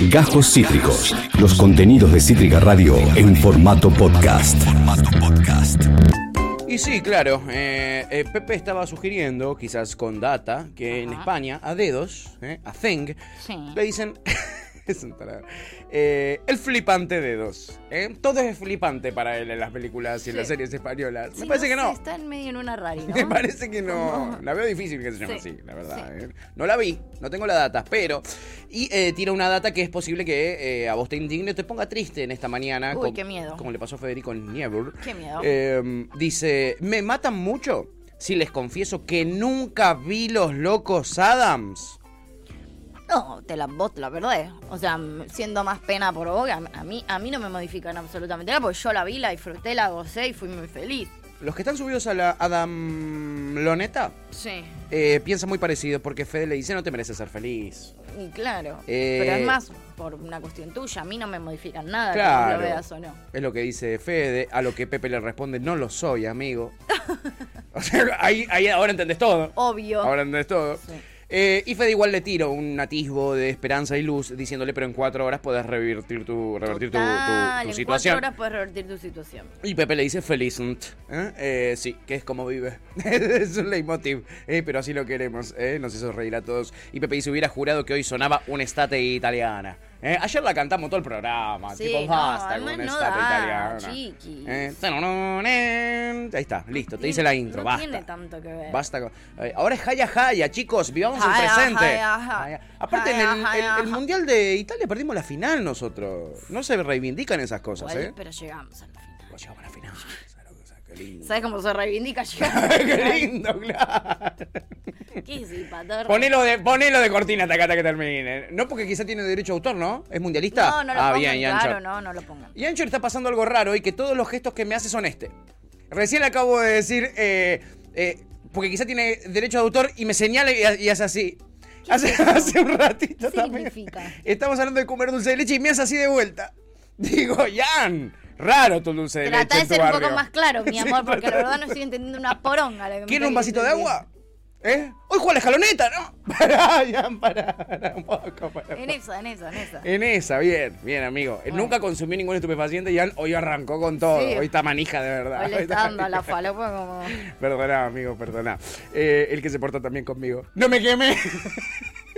Gajos Cítricos. Los contenidos de Cítrica Radio en formato podcast. Y sí, claro, eh, eh, Pepe estaba sugiriendo, quizás con data, que en España a dedos, eh, a Thing, Sí. le dicen... es un tarado. Eh, el flipante dedos. ¿eh? Todo es flipante para él en las películas y en Sí. las series españolas. Me parece que no. Está en medio en una rari, ¿no? Me parece que no. La veo difícil que se llame Sí, así, la verdad. ¿eh? No la vi, no tengo la data, pero. Y tira una data que es posible que a vos te indigne, te ponga triste en esta mañana. Uy, qué miedo. Como le pasó a Federico Niebuhr. Qué miedo. Eh, dice: Me matan mucho si les confieso que nunca vi los locos Adams. No, te la vos te la perdés. O sea, siendo más pena por vos, a, a mí, a mí no me modifican absolutamente nada, porque yo la vi, la disfruté, la gocé y fui muy feliz. Los que están subidos a la Adam Loneta Sí. eh, piensan muy parecido porque Fede le dice: No te mereces ser feliz. Y claro. Eh, Pero es más por una cuestión tuya. A mí no me modifican nada que lo veas o no. Es lo que dice Fede, a lo que Pepe le responde, no lo soy, amigo. o sea, ahí, ahí ahora entendés todo. Obvio. Ahora entendés todo. Sí. Eh, y Fede igual le tira un atisbo de esperanza y luz, diciéndole, pero en cuatro horas podés revertir tu, revertir tu, tu- Total, tu en situación. cuatro horas puedes revertir tu situación. Y Pepe le dice felicent. ¿eh? Eh, sí, que es como vive. es un leitmotiv. eh, pero así lo queremos. ¿eh? Nos hizo reír a todos. Y Pepe dice, hubiera jurado que hoy sonaba una estate italiana. ¿Eh? Ayer la cantamos todo el programa. Sí, tipo, no, basta con no estate da, italiana. chiqui. Eh, Ahí está, listo. Te dice la intro, no basta. tiene tanto que ver. Basta con- eh, ahora es Jaya Jaya, chicos, vivamos el presente. jaya, jaya. Jaya. Aparte, en el. Mundial de Italia perdimos la final nosotros. No se reivindican esas cosas, ¿eh? Pero llegamos al final. Llegamos a la final. Qué lindo. ¿Sabes cómo se reivindica? Qué lindo, claro. ¿Qué es el patar? Ponelo de, ponelo de cortina tacata que termine. No porque quizá tiene derecho a autor, ¿no? ¿Es mundialista? No, no lo ah, pongan, bien, Yancho. claro, no, no lo pongan. Y Ancho le está pasando algo raro y que todos los gestos que me hace son este. Recién le acabo de decir, eh, eh, porque quizá tiene derecho de autor y me señala y, y hace así. Hace, hace un ratito ¿Qué también. significa? Estamos hablando de comer dulce de leche y me hace así de vuelta. Digo, Jan, raro tu dulce de Trata leche. de en tu ser un poco más claro, mi Sí, amor, porque trata la de- verdad no estoy entendiendo una poronga. lo que me ¿Quiere un vasito de agua? ¿Eh? Hoy juega la escaloneta, ¿no? Pará, Jan, pará, pará un poco, pará. En esa, en esa, en esa. En esa, bien, bien, amigo. Bueno. Nunca consumió ningún estupefaciente y Jan hoy arrancó con todo. Sí. Hoy está manija de verdad. Hoy le está dando a la falopa como... Perdona, amigo, perdona. Eh, el que se porta también conmigo. ¡No me quemé!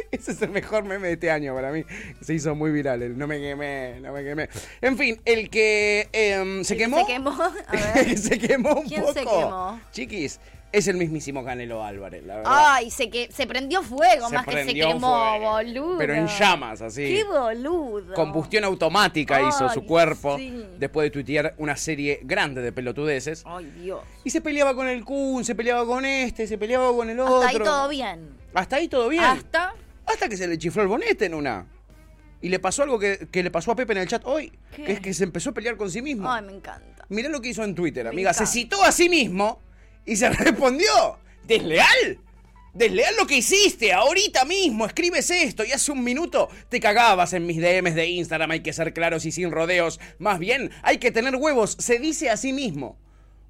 Ese es el mejor meme de este año para mí. Se hizo muy viral. El no me quemé, no me quemé. En fin, el que em, se quemó. se quemó, a ver. se quemó un ¿Quién poco. se quemó? Chiquis, es el mismísimo Canelo Álvarez, la verdad. Ay, se, que, se prendió fuego, Se más que se quemó, fuego, boludo. pero en llamas, así. Qué boludo. Combustión automática hizo su cuerpo sí. después de tuitear una serie grande de pelotudeces. Ay, Dios. Y se peleaba con el Kun, se peleaba con este, se peleaba con el otro. Hasta ahí todo bien. Hasta ahí todo bien. Hasta... Hasta que se le chifló el bonete en una. Y le pasó algo que, que le pasó a Pepe en el chat hoy, ¿Qué? que es que se empezó a pelear con sí mismo. Ay, me encanta. Mirá lo que hizo en Twitter, Me amiga. Se citó a sí mismo y se respondió. ¿Desleal? Desleal lo que hiciste, ahorita mismo escribes esto y hace un minuto te cagabas en mis DMs de Instagram, hay que ser claros y sin rodeos. Más bien, hay que tener huevos, se dice a sí mismo.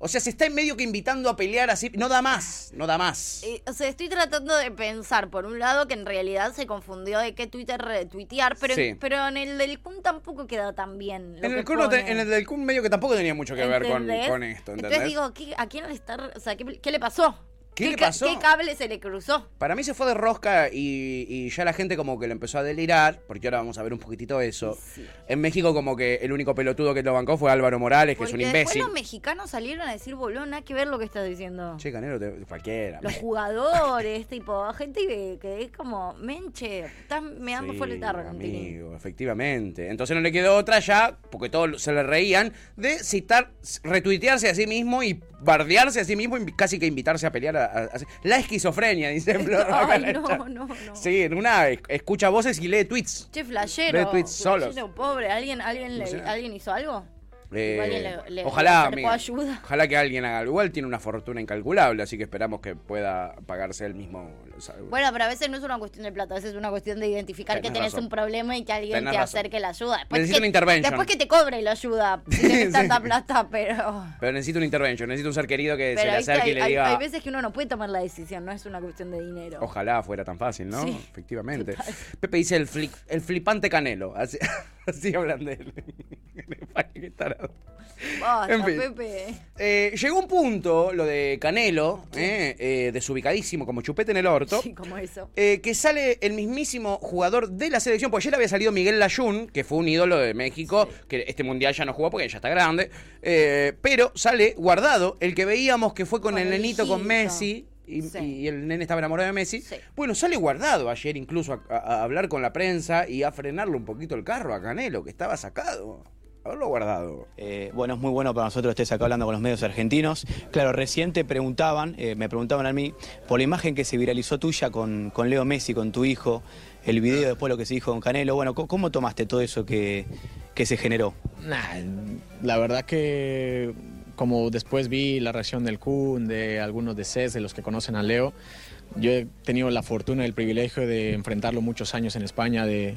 O sea, se está en medio que invitando a pelear así. No da más, no da más. Eh, o sea, estoy tratando de pensar, por un lado, que en realidad se confundió de qué Twitter retuitear, pero, Sí. pero en el del Kun tampoco queda tan bien. lo En el, que Kun no te- en el del Kun medio que tampoco tenía mucho que ver con, con esto, ¿entendés? Entonces digo, ¿qué- ¿a quién le está.? O sea, ¿qué, qué le pasó? ¿Qué le pasó? ¿Qué cable se le cruzó? Para mí se fue de rosca y, y ya la gente como que le empezó a delirar, porque ahora vamos a ver un poquitito eso. Sí. En México como que el único pelotudo que lo bancó fue Álvaro Morales, que es un Porque después imbécil. los mexicanos salieron a decir, boludo, nada que ver lo que estás diciendo. Che, Canelo, te- cualquiera. Los jugadores, tipo, gente que, que es como, menche, estás meando Sí, fuera el tarro, Tintín". amigo, efectivamente. Entonces no le quedó otra ya, porque todos se le reían, de citar, retuitearse a sí mismo y bardearse a sí mismo y casi que invitarse a pelear. A, a- a- la esquizofrenia, dice Flor. Ay, no, no, no. Sí, en una es- escucha voces y lee tweets. Che, flashero. Ve tweets solos. pobre. ¿Alguien, alguien, le-. ¿Alguien hizo algo? Eh, alguien le- le- ojalá, le ayuda. ojalá que alguien haga. algo. Igual tiene una fortuna incalculable, así que esperamos que pueda pagarse él mismo. O sea, Bueno, pero a veces no es una cuestión de plata, a veces es una cuestión de identificar que Tenés razón. un problema y que alguien Tenés te razón. acerque la ayuda. Después Necesito que, una intervention. Después que te cobre la ayuda, si tenés Sí. tanta plata, pero... Pero necesito un intervention, necesito un ser querido que se Pero le viste, acerque y le diga. hay veces que uno no puede tomar la decisión, no es una cuestión de dinero. Ojalá fuera tan fácil, ¿no? Sí. Efectivamente. Pepe dice el, fli- el flipante canelo. Así, así hablan de él. Qué tarado. Basta, En fin. Pepe. Eh, llegó un punto, lo de Canelo, eh, eh, desubicadísimo como chupete en el orto. Sí, como eso. que sale el mismísimo jugador de la selección, porque ayer había salido Miguel Layún, que fue un ídolo de México, que este mundial ya no jugó porque ya está grande, pero sale guardado, el que veíamos que fue con, Con el nenito, con. Messi, y, Sí. y el nene estaba enamorado de Messi. Sí. Bueno, sale guardado ayer incluso a, a- a hablar con la prensa y a frenarle un poquito el carro a Canelo, que estaba sacado. Haberlo guardado. Eh, bueno, es muy bueno para nosotros estés acá hablando con los medios argentinos. Claro, recién te preguntaban, eh, me preguntaban a mí, por la imagen que se viralizó tuya con, con Leo Messi, con tu hijo, el video después lo que se dijo con Canelo. Bueno, ¿cómo, cómo tomaste todo eso que, que se generó? Nah, la verdad que como después vi la reacción del Kun, de algunos de CES, de los que conocen a Leo, yo he tenido la fortuna y el privilegio de enfrentarlo muchos años en España, de,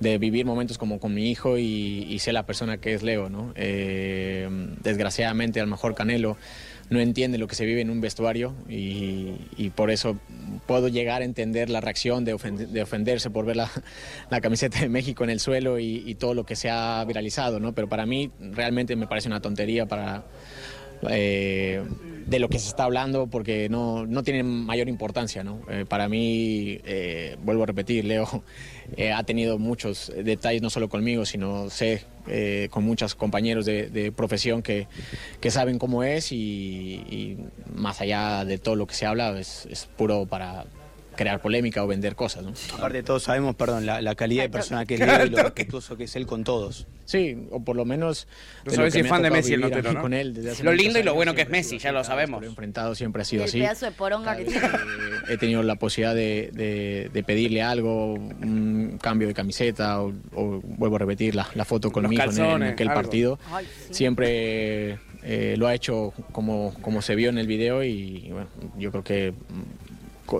de vivir momentos como con mi hijo y, y sé la persona que es Leo. ¿no? Eh, desgraciadamente, a lo mejor Canelo no entiende lo que se vive en un vestuario y, y por eso puedo llegar a entender la reacción de, ofen- de ofenderse por ver la, la camiseta de México en el suelo y, y todo lo que se ha viralizado, ¿no? Pero para mí realmente me parece una tontería para... eh, de lo que se está hablando porque no, no tiene mayor importancia. ¿no? Eh, para mí, eh, vuelvo a repetir, Leo ha tenido muchos detalles, no solo conmigo, sino sé con muchos compañeros de, profesión que, que saben cómo es y, más allá de todo lo que se habla es puro para crear polémica o vender cosas. ¿no? Aparte todos sabemos, perdón, la, la calidad de persona que es Leo y lo respetuoso que es él con todos. Sí, o por lo menos... No de sabes lo si que es me ha fan de tocado Messi el vivir a notero, mí ¿no? con él desde hace Lo lindo y lo bueno que es Messi, ya lo sabemos. lo he enfrentado siempre ha sido el así. pedazo de poronga que tiene. Eh, he tenido la posibilidad de, de- de pedirle algo, un cambio de camiseta o, o vuelvo a repetir la, la foto Los conmigo en, aquel algo. partido. Ay, sí. Siempre eh, lo ha hecho como, como se vio en el video y bueno, yo creo que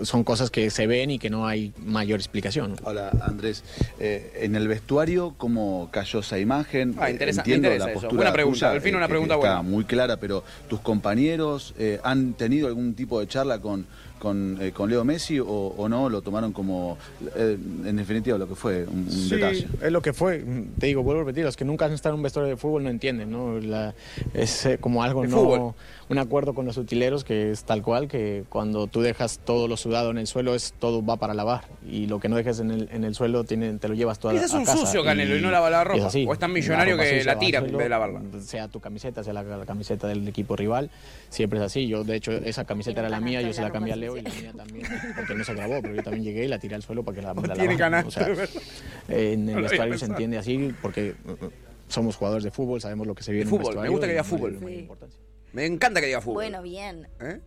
son cosas que se ven y que no hay mayor explicación. Hola Andrés, Eh, en el vestuario, ¿cómo cayó esa imagen? Ah, interesa- Entiendo interesa la eso. postura Buena pregunta, tuya, al fin una eh, que pregunta está buena. muy clara, pero ¿tus compañeros eh, han tenido algún tipo de charla con, con, eh, con Leo Messi o, o no? ¿Lo tomaron como, eh, en definitiva, lo que fue, un, un Sí, detalle? es lo que fue. Te digo, vuelvo a repetir, los que nunca han estado en un vestuario de fútbol no entienden, ¿no? La- es eh, como algo De no... fútbol. Un acuerdo con los utileros que es tal cual, que cuando tú dejas todo lo sudado en el suelo, es todo va para lavar. Y lo que no dejes en el, en el suelo tiene, te lo llevas toda Quizás a un casa. sucio, Canelo, y no lava la ropa. es así. O es tan millonario que sucia la tira en vez de lavarla. Sea tu camiseta, sea la, la camiseta del equipo rival, siempre es así. Yo, de hecho, esa camiseta era la mía, yo se la la cambié a Leo y la mía también, porque no se grabó, pero yo también llegué y la tiré al suelo para que la, la tiene canasto, o sea, en No el había vestuario se entiende así porque uh, uh, somos jugadores de fútbol, sabemos lo que se vive en un Fútbol, me vestuario. gusta que y diga no hay fútbol. Sí. importancia. Me encanta que diga fútbol. Bueno, bien. ¿Eh?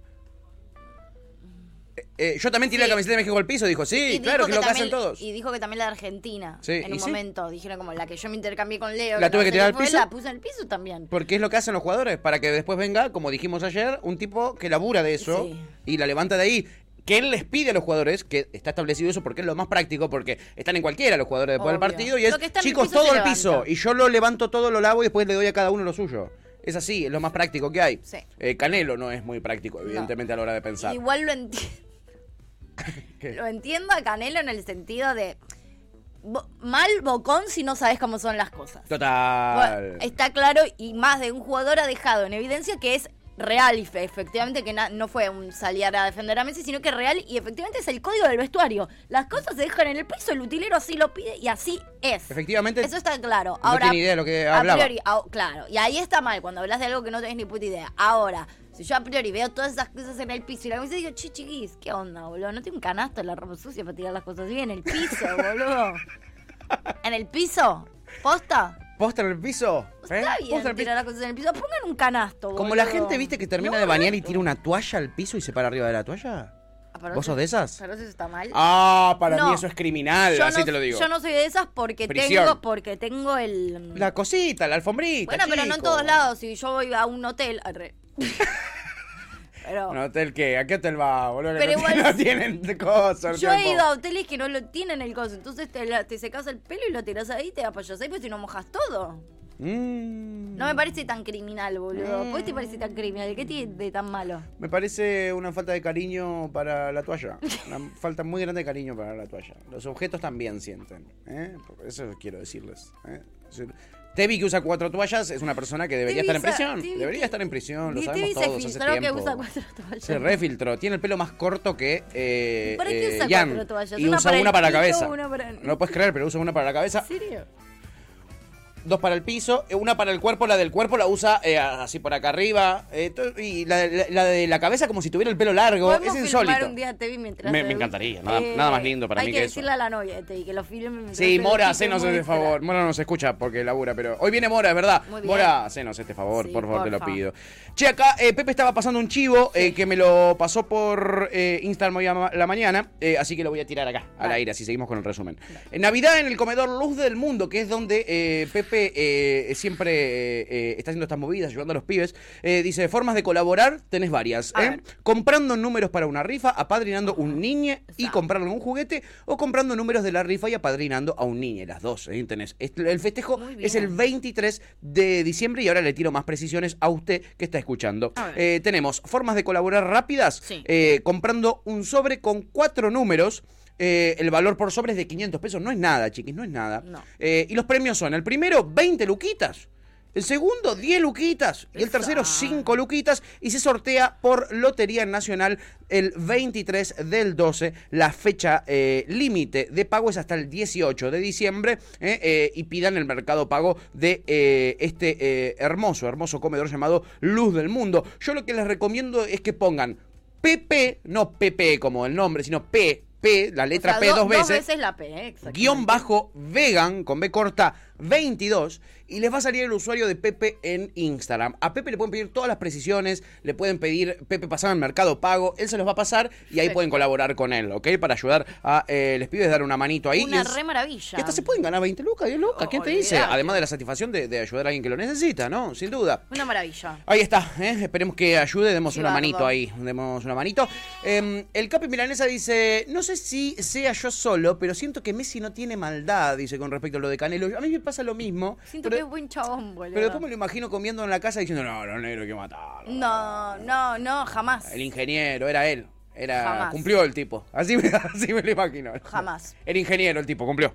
Eh, eh, yo también tiré Sí. la camiseta de México al piso, dijo, sí, Y claro, dijo que, lo que también- hacen todos. Y dijo que también la de Argentina. Sí, en ¿y un sí? momento. Dijeron como la que yo me intercambié con Leo. ¿La tuve que tirar al piso? La puse en el piso también. Porque es lo que hacen los jugadores, para que después venga, como dijimos ayer, un tipo que labura de eso y la levanta de ahí. Que él les pide a los jugadores, que está establecido eso porque es lo más práctico, porque están en cualquiera los jugadores después del partido y es, que chicos, todo el piso. Y yo lo levanto todo, lo lavo y después le doy a cada uno lo suyo. Es así, es lo más práctico que hay. Sí. Eh, Canelo no es muy práctico, evidentemente, a la hora de pensar. Igual lo entiendo. lo entiendo a Canelo en el sentido de. bo- Mal bocón si no sabes cómo son las cosas. Total. Bueno, está claro y más de un jugador ha dejado en evidencia que es real y fe- efectivamente que na- no fue un salir a defender a Messi, sino que real y efectivamente es el código del vestuario. Las cosas se dejan en el piso, el utilero así lo pide y así es. Efectivamente, Eso está claro. no Ahora, tiene idea de lo que a hablaba. priori, a- claro, y ahí está mal cuando hablas de algo que no tenés ni puta idea. Ahora, si yo a priori veo todas esas cosas en el piso y la camisa digo, che, chiquis, ¿qué onda, boludo? No tengo un canasto en la ropa sucia para tirar las cosas así en el piso, boludo. ¿En el piso? ¿Posta? ¿Posta en el piso? ¿Eh? Está ¿Posta en bien el piso? tirar las cosas en el piso. Pongan un canasto, Como la boludo. gente, viste, que termina No, de bañar y tira una toalla al piso y se para arriba de la toalla. Para ¿Vos sos de esas? Vos eso está mal. Ah, para No. mí eso es criminal, así no, te lo digo. Yo no soy de esas porque Prisión. tengo, porque tengo el. La cosita, la alfombrita. bueno, pero no en chico. todos lados. Si yo voy a un hotel. arre. pero. ¿Un hotel qué? ¿A qué hotel va, boludo? Pero no, igual- no tienen cosas. Yo he ido a hoteles que no lo tienen el coso, entonces te, la- te secas el pelo y lo tiras ahí y te apoyas ahí, pero si no mojas todo. Mm. No me parece tan criminal, boludo. ¿Por qué te parece tan criminal? ¿Qué tiene de tan malo? Me parece una falta de cariño para la toalla. Una falta muy grande de cariño para la toalla. Los objetos también sienten. ¿eh? Eso quiero decirles. ¿eh? Tevi que usa cuatro toallas es una persona que debería Tevi estar en prisión. Tevi debería estar en prisión, lo sabemos Tevi se todos hace que usa cuatro toallas. Se refiltró. Tiene el pelo más corto que eh, ¿Para qué eh, usa Jan. cuatro toallas? Y Una usa para una para la cabeza. una para- No lo puedes creer, pero usa una para la cabeza. ¿En serio? Dos para el piso, eh, una para el cuerpo, la del cuerpo la usa eh, así por acá arriba, eh, y la, la- la de la cabeza como si tuviera el pelo largo, ¿Podemos es insólito. un día a Tevi mientras Me- encantaría, nada- nada más lindo para mí que que eso. decirle a la novia que lo filme Sí, Mora, hacenos este favor. Mora no se escucha porque labura, pero hoy viene Mora, es verdad. Mora, hacenos este favor, Sí, por favor, te lo pido. Che, acá eh, Pepe estaba pasando un chivo eh, que me lo pasó por eh, Instagram hoy a la mañana, eh, así que lo voy a tirar acá, al aire, así seguimos con el resumen. En Navidad en el comedor Luz del Mundo, que es donde eh, Pepe eh, siempre eh, eh, está haciendo estas movidas, ayudando a los pibes, eh, dice, formas de colaborar, tenés varias. ¿eh? Comprando números para una rifa, apadrinando un niñe y comprarle un juguete, o comprando números de la rifa y apadrinando a un niñe, las dos, ¿eh? Tenés. El festejo es el 23 de diciembre y ahora le tiro más precisiones a usted que está escuchando. Tenemos formas de colaborar rápidas, Sí. eh, comprando un sobre con cuatro números. Eh, el valor por sobre es de 500 pesos, no es nada, chiquis, no es nada. No. Eh, y los premios son, el primero, 20 luquitas. El segundo, 10 luquitas. Y el tercero, 5 luquitas. Y se sortea por Lotería Nacional el 23 del 12. La fecha eh, límite de pago es hasta el 18 de diciembre. eh, eh, y pidan el mercado pago de este hermoso, hermoso comedor llamado Luz del Mundo. Yo lo que les recomiendo es que pongan PP, no PP como el nombre, sino P, P, la O letra sea, P do- dos veces Dos veces la P, eh, guion bajo vegan con B corta 22 y les va a salir el usuario de Pepe en Instagram. A Pepe le pueden pedir todas las precisiones, le pueden pedir Pepe pasado en Mercado Pago, él se los va a pasar y ahí pueden colaborar con él, ¿ok? Para ayudar a eh, les pibes dar una manito ahí. Una y es- re maravilla. y hasta se pueden ganar 20 lucas, 10 lucas, ¿quién te dice? Además de la satisfacción de, de ayudar a alguien que lo necesita, ¿no? Sin duda. Una maravilla. Ahí está, ¿eh? esperemos que ayude, demos una manito ahí, demos una manito. Eh, el Capi Milanesa dice, no sé si sea yo solo, pero siento que Messi no tiene maldad, dice con respecto a lo de Canelo. A mí me pasa lo mismo, Siento pero, que es buen chabón, boludo. pero después me lo imagino comiendo en la casa diciendo, no, no, negro hay que matarlo. No, no, no, jamás. El ingeniero, era él. Era, Jamás. cumplió el tipo. Así me, así me lo imagino. Jamás. El ingeniero, el tipo, cumplió.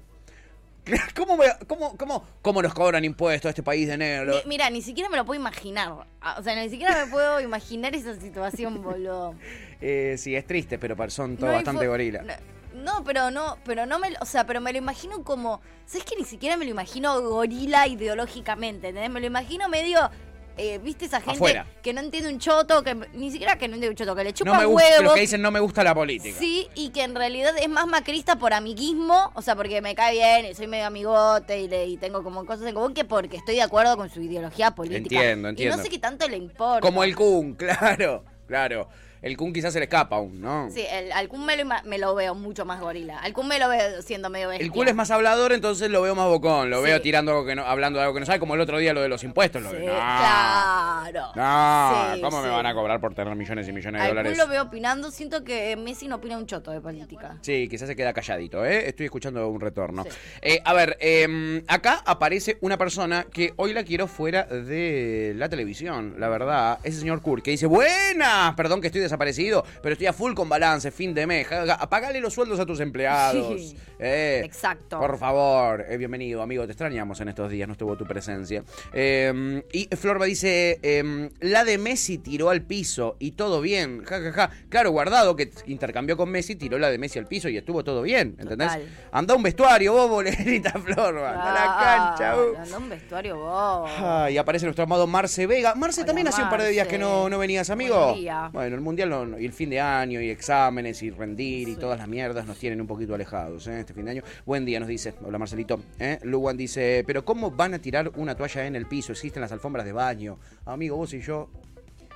¿Cómo, me- cómo, cómo, cómo nos cobran impuestos a este país de negro? Ni- mira, ni siquiera me lo puedo imaginar. Ah, O sea, ni siquiera me puedo imaginar esa situación, boludo. Eh, sí, es triste, pero son todos No bastante fo- gorila. No, no, pero no, pero no me, o sea, pero me lo imagino como, ¿sabes que ni siquiera me lo imagino gorila ideológicamente, ¿entendés? Me lo imagino medio eh, ¿viste esa gente Afuera. que no entiende un choto, que ni siquiera que no entiende un choto, que le chupa No me un gusta, huevo? los que dicen no me gusta la política. Sí, y que en realidad es más macrista por amiguismo, o sea, porque me cae bien y soy medio amigote y, le, y tengo como cosas en común que porque estoy de acuerdo con su ideología política. Entiendo, Y entiendo. no sé qué tanto le importa. Como el Kun, claro, claro. El Kun quizás se le escapa aún, ¿no? Sí, el, al Kun me lo, ima- me lo veo mucho más gorila. Al Kun me lo veo siendo medio bestia. El Kun es más hablador, entonces lo veo más bocón. Lo Sí. veo tirando algo que no, hablando de algo que no sabe, como el otro día lo de los impuestos. Lo Sí, de, no, claro. no, Sí, ¿cómo me van a cobrar por tener millones y millones de Al dólares? Kun lo veo opinando. Siento que Messi no opina un choto de política. Sí, quizás se queda calladito, ¿eh? Estoy escuchando un retorno. Eh, a ver, eh, acá aparece una persona que hoy la quiero fuera de la televisión, la verdad. Ese señor Kur, que dice, buenas, perdón que estoy desaparecido, pero estoy a full con balance, fin de mes. Apagale los sueldos a tus empleados. Sí. Eh, Exacto. Por favor, eh, bienvenido, amigo. Te extrañamos en estos días, no estuvo tu presencia. Eh, y Florba dice: eh, La de Messi tiró al piso y todo bien. Ja, ja, ja. Claro, guardado que intercambió con Messi, tiró la de Messi al piso y estuvo todo bien. ¿Entendés? Total. Anda a un vestuario, bobo, le grita Florba. Anda a la cancha, uh. Anda un vestuario bobo. Ay, aparece nuestro amado Marce Vega. Marce, Hola, también hace un par de días que no, Marce. no venías, amigo. Buenos días. Bueno, el mundial no- y el fin de año y exámenes y rendir y todas las mierdas nos tienen un poquito alejados ¿eh? este fin de año. Buen día, nos dice. Hola, Marcelito. ¿eh? Luwan dice: ¿Pero cómo van a tirar una toalla en el piso? Existen las alfombras de baño. Amigo, vos y yo.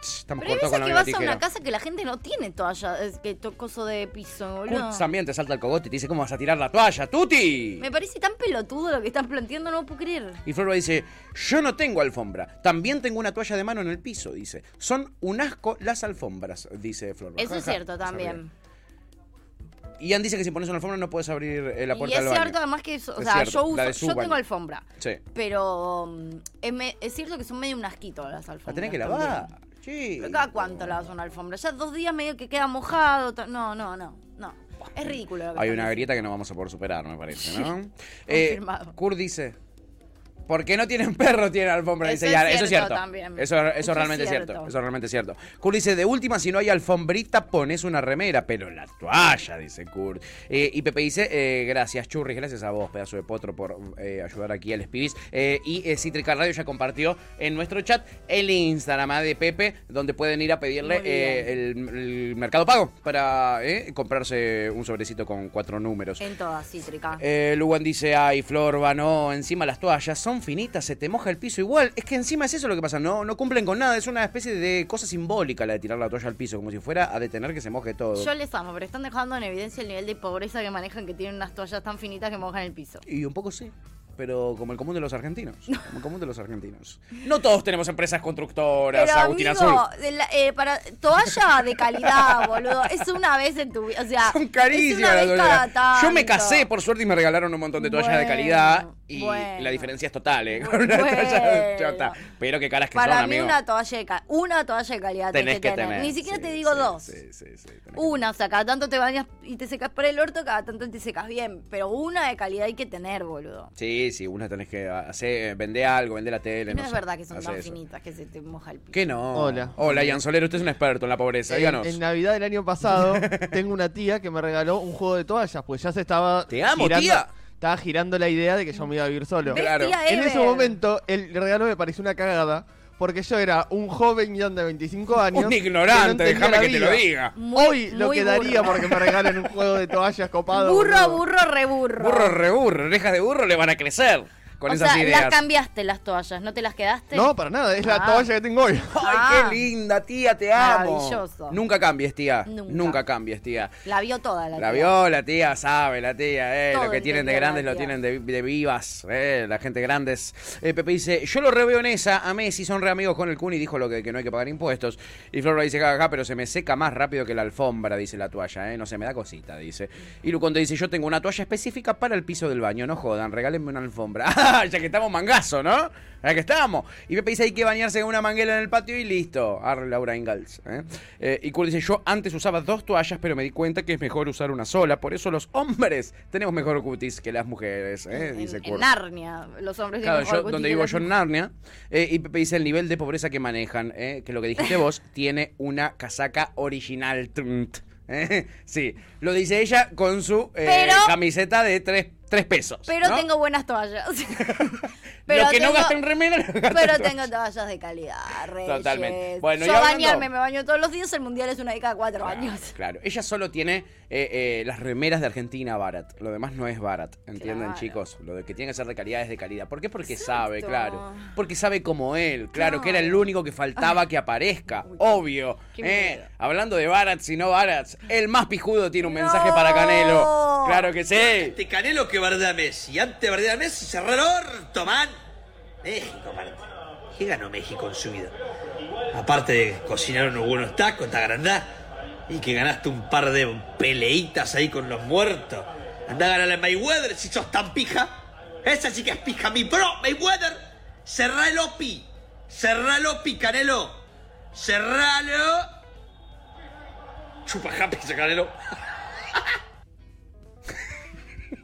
Estamos cortos con la que vas a una casa que la gente no tiene toalla, es que coso de piso, boludo. Kurt también te salta el cogote y te dice, ¿cómo vas a tirar la toalla, Tuti? Me parece tan pelotudo lo que están planteando, no puedo creer. Y Florba dice, yo no tengo alfombra, también tengo una toalla de mano en el piso, dice. Son un asco las alfombras, dice Florba. Eso Ja, es cierto también. Ian dice que si pones una alfombra no puedes abrir eh, la Y puerta es del baño. cierto además que, o Es sea, cierto, yo uso, yo tengo alfombra. Sí. Pero mm, es, me- es cierto que son medio un asquito las alfombras. La tenés que lavar. Sí. Pero cada cuánto lavas una alfombra. Ya dos días medio que queda mojado. No, no, no, no. Es ridículo. lo que Hay una diciendo. grieta que no vamos a poder superar, me parece, ¿no? Eh, confirmado. Kurt dice, ¿por qué no tienen perro, tienen alfombra? Eso dice, es eso es cierto. Eso, eso, Eso es realmente es cierto. cierto. Eso realmente es cierto. Kurt dice, de última, si no hay alfombrita, pones una remera, pero la toalla, dice Kurt. Eh, y Pepe dice, eh, gracias, Churris, gracias a vos, pedazo de potro, por eh, ayudar aquí al Spibis. Eh, y Cítrica Radio ya compartió en nuestro chat el Instagram de Pepe, donde pueden ir a pedirle el, el Mercado Pago para comprarse un sobrecito con cuatro números. En todas, cítrica. Lugan dice, ay, Florba, no, encima las toallas son finitas, se te moja el piso igual. Es que encima es eso lo que pasa, no, no cumplen con nada, es una especie de cosa simbólica la de tirar la toalla al piso, como si fuera a detener que se moje todo. Yo les amo, pero están dejando en evidencia el nivel de pobreza que manejan que tienen unas toallas tan finitas que mojan el piso. Y un poco sí. Pero como el común de los argentinos. Como el común de los argentinos. No todos tenemos empresas constructoras, Pero Agustín amigo, Azul. de la- eh, para toalla de calidad, boludo. Es una vez en tu vida. O sea, Son carísimas las toallas. Yo me casé, por suerte, y me regalaron un montón de toallas de calidad. Y bueno. la diferencia es total, ¿eh? Con una toalla bueno. chota. Pero qué caras que Para son, mí amigo. una toalla de ca- una toalla de calidad Tenés que que tener. tener. Ni siquiera sí, te digo sí, dos. Sí, sí, sí, tenés que Una, o sea, cada tanto te bañas y te secas por el orto, cada tanto te secas bien. Pero una de calidad hay que tener, boludo. Sí, sí, una tenés que hacer, vender algo, vender la tele. No, no es sé, verdad que son tan eso. finitas que se te moja el piso. ¿Qué no? Hola. Hola, Ian Solero, usted es un experto en la pobreza, En, díganos. en Navidad del año pasado tengo una tía que me regaló un juego de toallas, pues ya se estaba Te amo, girando, tía. Estaba girando la idea de que yo me iba a vivir solo. ¿Ves, Claro. En ese momento el regalo me pareció una cagada porque yo era un joven guion de 25 años. Un ignorante, no déjame que te lo diga. Muy- Hoy lo que daría burro. porque me regalen un juego de toallas copado. Burro, burro, reburro. Burro, reburro, orejas de burro le van a crecer con o esas sea, ideas. las cambiaste las toallas, ¿no te las quedaste? No, para nada, es la Ah. toalla que tengo hoy. Ay, Ah. qué linda, tía, te amo. Maravilloso. Nunca cambies, tía. Nunca. Nunca, cambies, tía. La vio toda la La tía. vio la tía, sabe la tía, eh, Todo lo que tienen de la grandes lo tienen de, de vivas, eh, la gente grandes. Eh, Pepe dice, yo lo reveo en esa, a Messi son re amigos con el Kun y dijo lo que, que no hay que pagar impuestos. Y Flora dice, jajaja, pero se me seca más rápido que la alfombra, dice la toalla, eh, no se me da cosita, dice. Y Luconte dice, yo tengo una toalla específica para el piso del baño, no jodan, regálenme una alfombra. Ya que estamos mangazo, ¿no? Ya que estamos. Y Pepe dice, hay que bañarse con una manguera en el patio y listo. Arre Laura Ingalls. ¿eh? Eh, y Kurt dice, yo antes usaba dos toallas, pero me di cuenta que es mejor usar una sola. Por eso los hombres tenemos mejor cutis que las mujeres, ¿eh? En, dice en Kurt. Narnia, los hombres Claro, tienen yo, donde vivo yo en Narnia. eh, y Pepe dice el nivel de pobreza que manejan, que lo que dijiste vos, tiene una casaca original. Trunt. Sí, lo dice ella con su eh, Pero- camiseta de tres, tres pesos. Pero ¿no? tengo buenas toallas. Lo que no tengo- gasta en remera, lo Pero tengo toallas de calidad, Reyes. Totalmente. Bueno, Yo y hablando- bañarme, me baño todos los días, el mundial es una de cada cuatro Claro, años. Claro, ella solo tiene eh, eh, las remeras de Argentina barat. Lo demás no es barat, ¿entienden, Claro. chicos? Lo de que tiene que ser de calidad es de calidad. ¿Por qué? Porque Exacto. sabe, claro. Porque sabe como él, claro, que era el único que faltaba que aparezca. Obvio. Eh, hablando de barats y no barats, el más pijudo tiene un mensaje No. para Canelo. Claro que sí. Este Canelo que bardea a Messi. Antes a Messi, cerrar el orto, man. México, aparte. ¿Qué ganó México en su vida? Aparte de cocinar unos buenos tacos, esta grandad. Y que ganaste un par de peleitas ahí con los muertos. Andá a ganarle a Mayweather si sos tan pija. Esa sí que es pija, mi bro, Mayweather. Cerrá el OPI. Cerrá el OPI, Canelo. Cerralo. Chupa happy Canelo.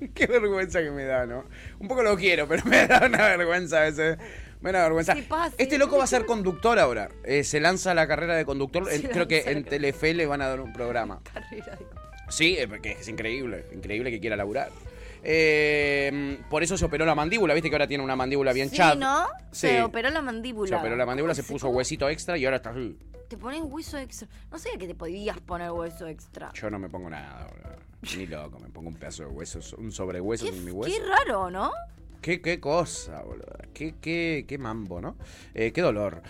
Qué vergüenza que me da, ¿no? Un poco lo quiero, pero me da una vergüenza a veces. Me da una vergüenza. Este loco va a ser conductor ahora. Eh, se lanza la carrera de conductor. Se creo que en. Telefe le van a dar un programa. Carrera de- Sí, eh, porque es increíble. Increíble que quiera laburar. Eh, por eso se operó la mandíbula. Viste que ahora tiene una mandíbula bien Sí, chat. ¿no? Sí. Se operó la mandíbula. Se operó la mandíbula, se ¿Cómo puso huesito extra y ahora está así. Te pones hueso extra. No sabía que te podías poner hueso extra. Yo no me pongo nada, boludo. Ni loco, me pongo un pedazo de hueso, un sobrehueso Qué, en mi qué hueso. raro, ¿no? Qué, qué cosa, boludo. Qué, qué, qué mambo, ¿no? Eh, qué dolor.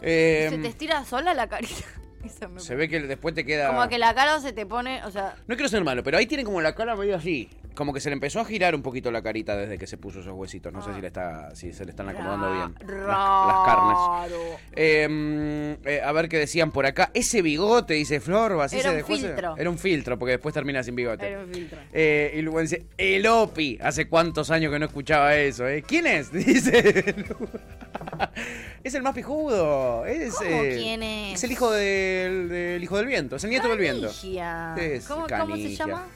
Eh, Se te estira sola la carita. Eso me se ve que después te queda. Como que la cara se te pone, o sea, No quiero ser malo, pero ahí tiene como la cara medio así. Como que se le empezó a girar un poquito la carita desde que se puso esos huesitos. No sé si le está, si se le están acomodando bien las, las carnes. raro. Eh, a ver qué decían por acá. Ese bigote, dice Flor, así Era se un dejó ese- filtro. Era un filtro, porque después termina sin bigote. Era un filtro. Eh, y luego dice, el Opi. Hace cuántos años que no escuchaba eso, ¿eh? ¿Quién es? Dice. es el más pijudo. Es, ¿Cómo quién es? Es el hijo del, del hijo del viento. Es el nieto del viento. Es ¿Cómo, cómo se llama?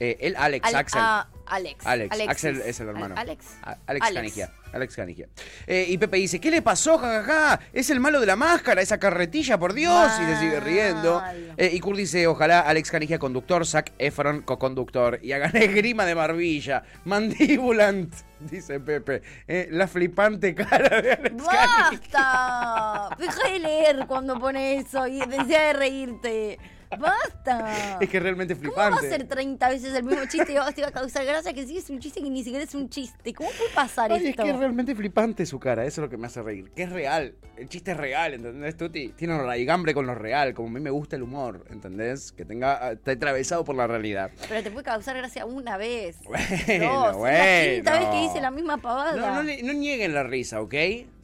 Eh, él, Alex, Ale- Axel. ah, Alex. Alex, Alexis. Axel es el hermano. Al- Alex. A- Alex, Canigia. Alex Canigia. Eh, y Pepe dice, ¿qué le pasó, jajaja? Es el malo de la máscara, esa carretilla, por Dios. Y se sigue riendo. Eh, y Kurt dice, ojalá Alex Canigia conductor, Zac Efron co-conductor. Y hagan esgrima de barbilla. Mandíbulant, dice Pepe. Eh, la flipante cara de Alex Canigia. ¡Basta! Deja de leer cuando pone eso y desea de reírte. ¡Basta! Es que es realmente ¿Cómo flipante. va a ser 30 veces el mismo chiste y te va a causar gracia que sí es un chiste que ni siquiera es un chiste? ¿Cómo puede pasar Ay, es esto? que es realmente flipante su cara, eso es lo que me hace reír. Que es real, el chiste es real, ¿entendés, Tuti? Tiene un raigambre con lo real, como a mí me gusta el humor, ¿entendés? Que tenga, está atravesado por la realidad. Pero te puede causar gracia una vez. Bueno, dos. Es la quinta bueno. vez que dice la misma pavada. No, no, no nieguen la risa, ¿ok?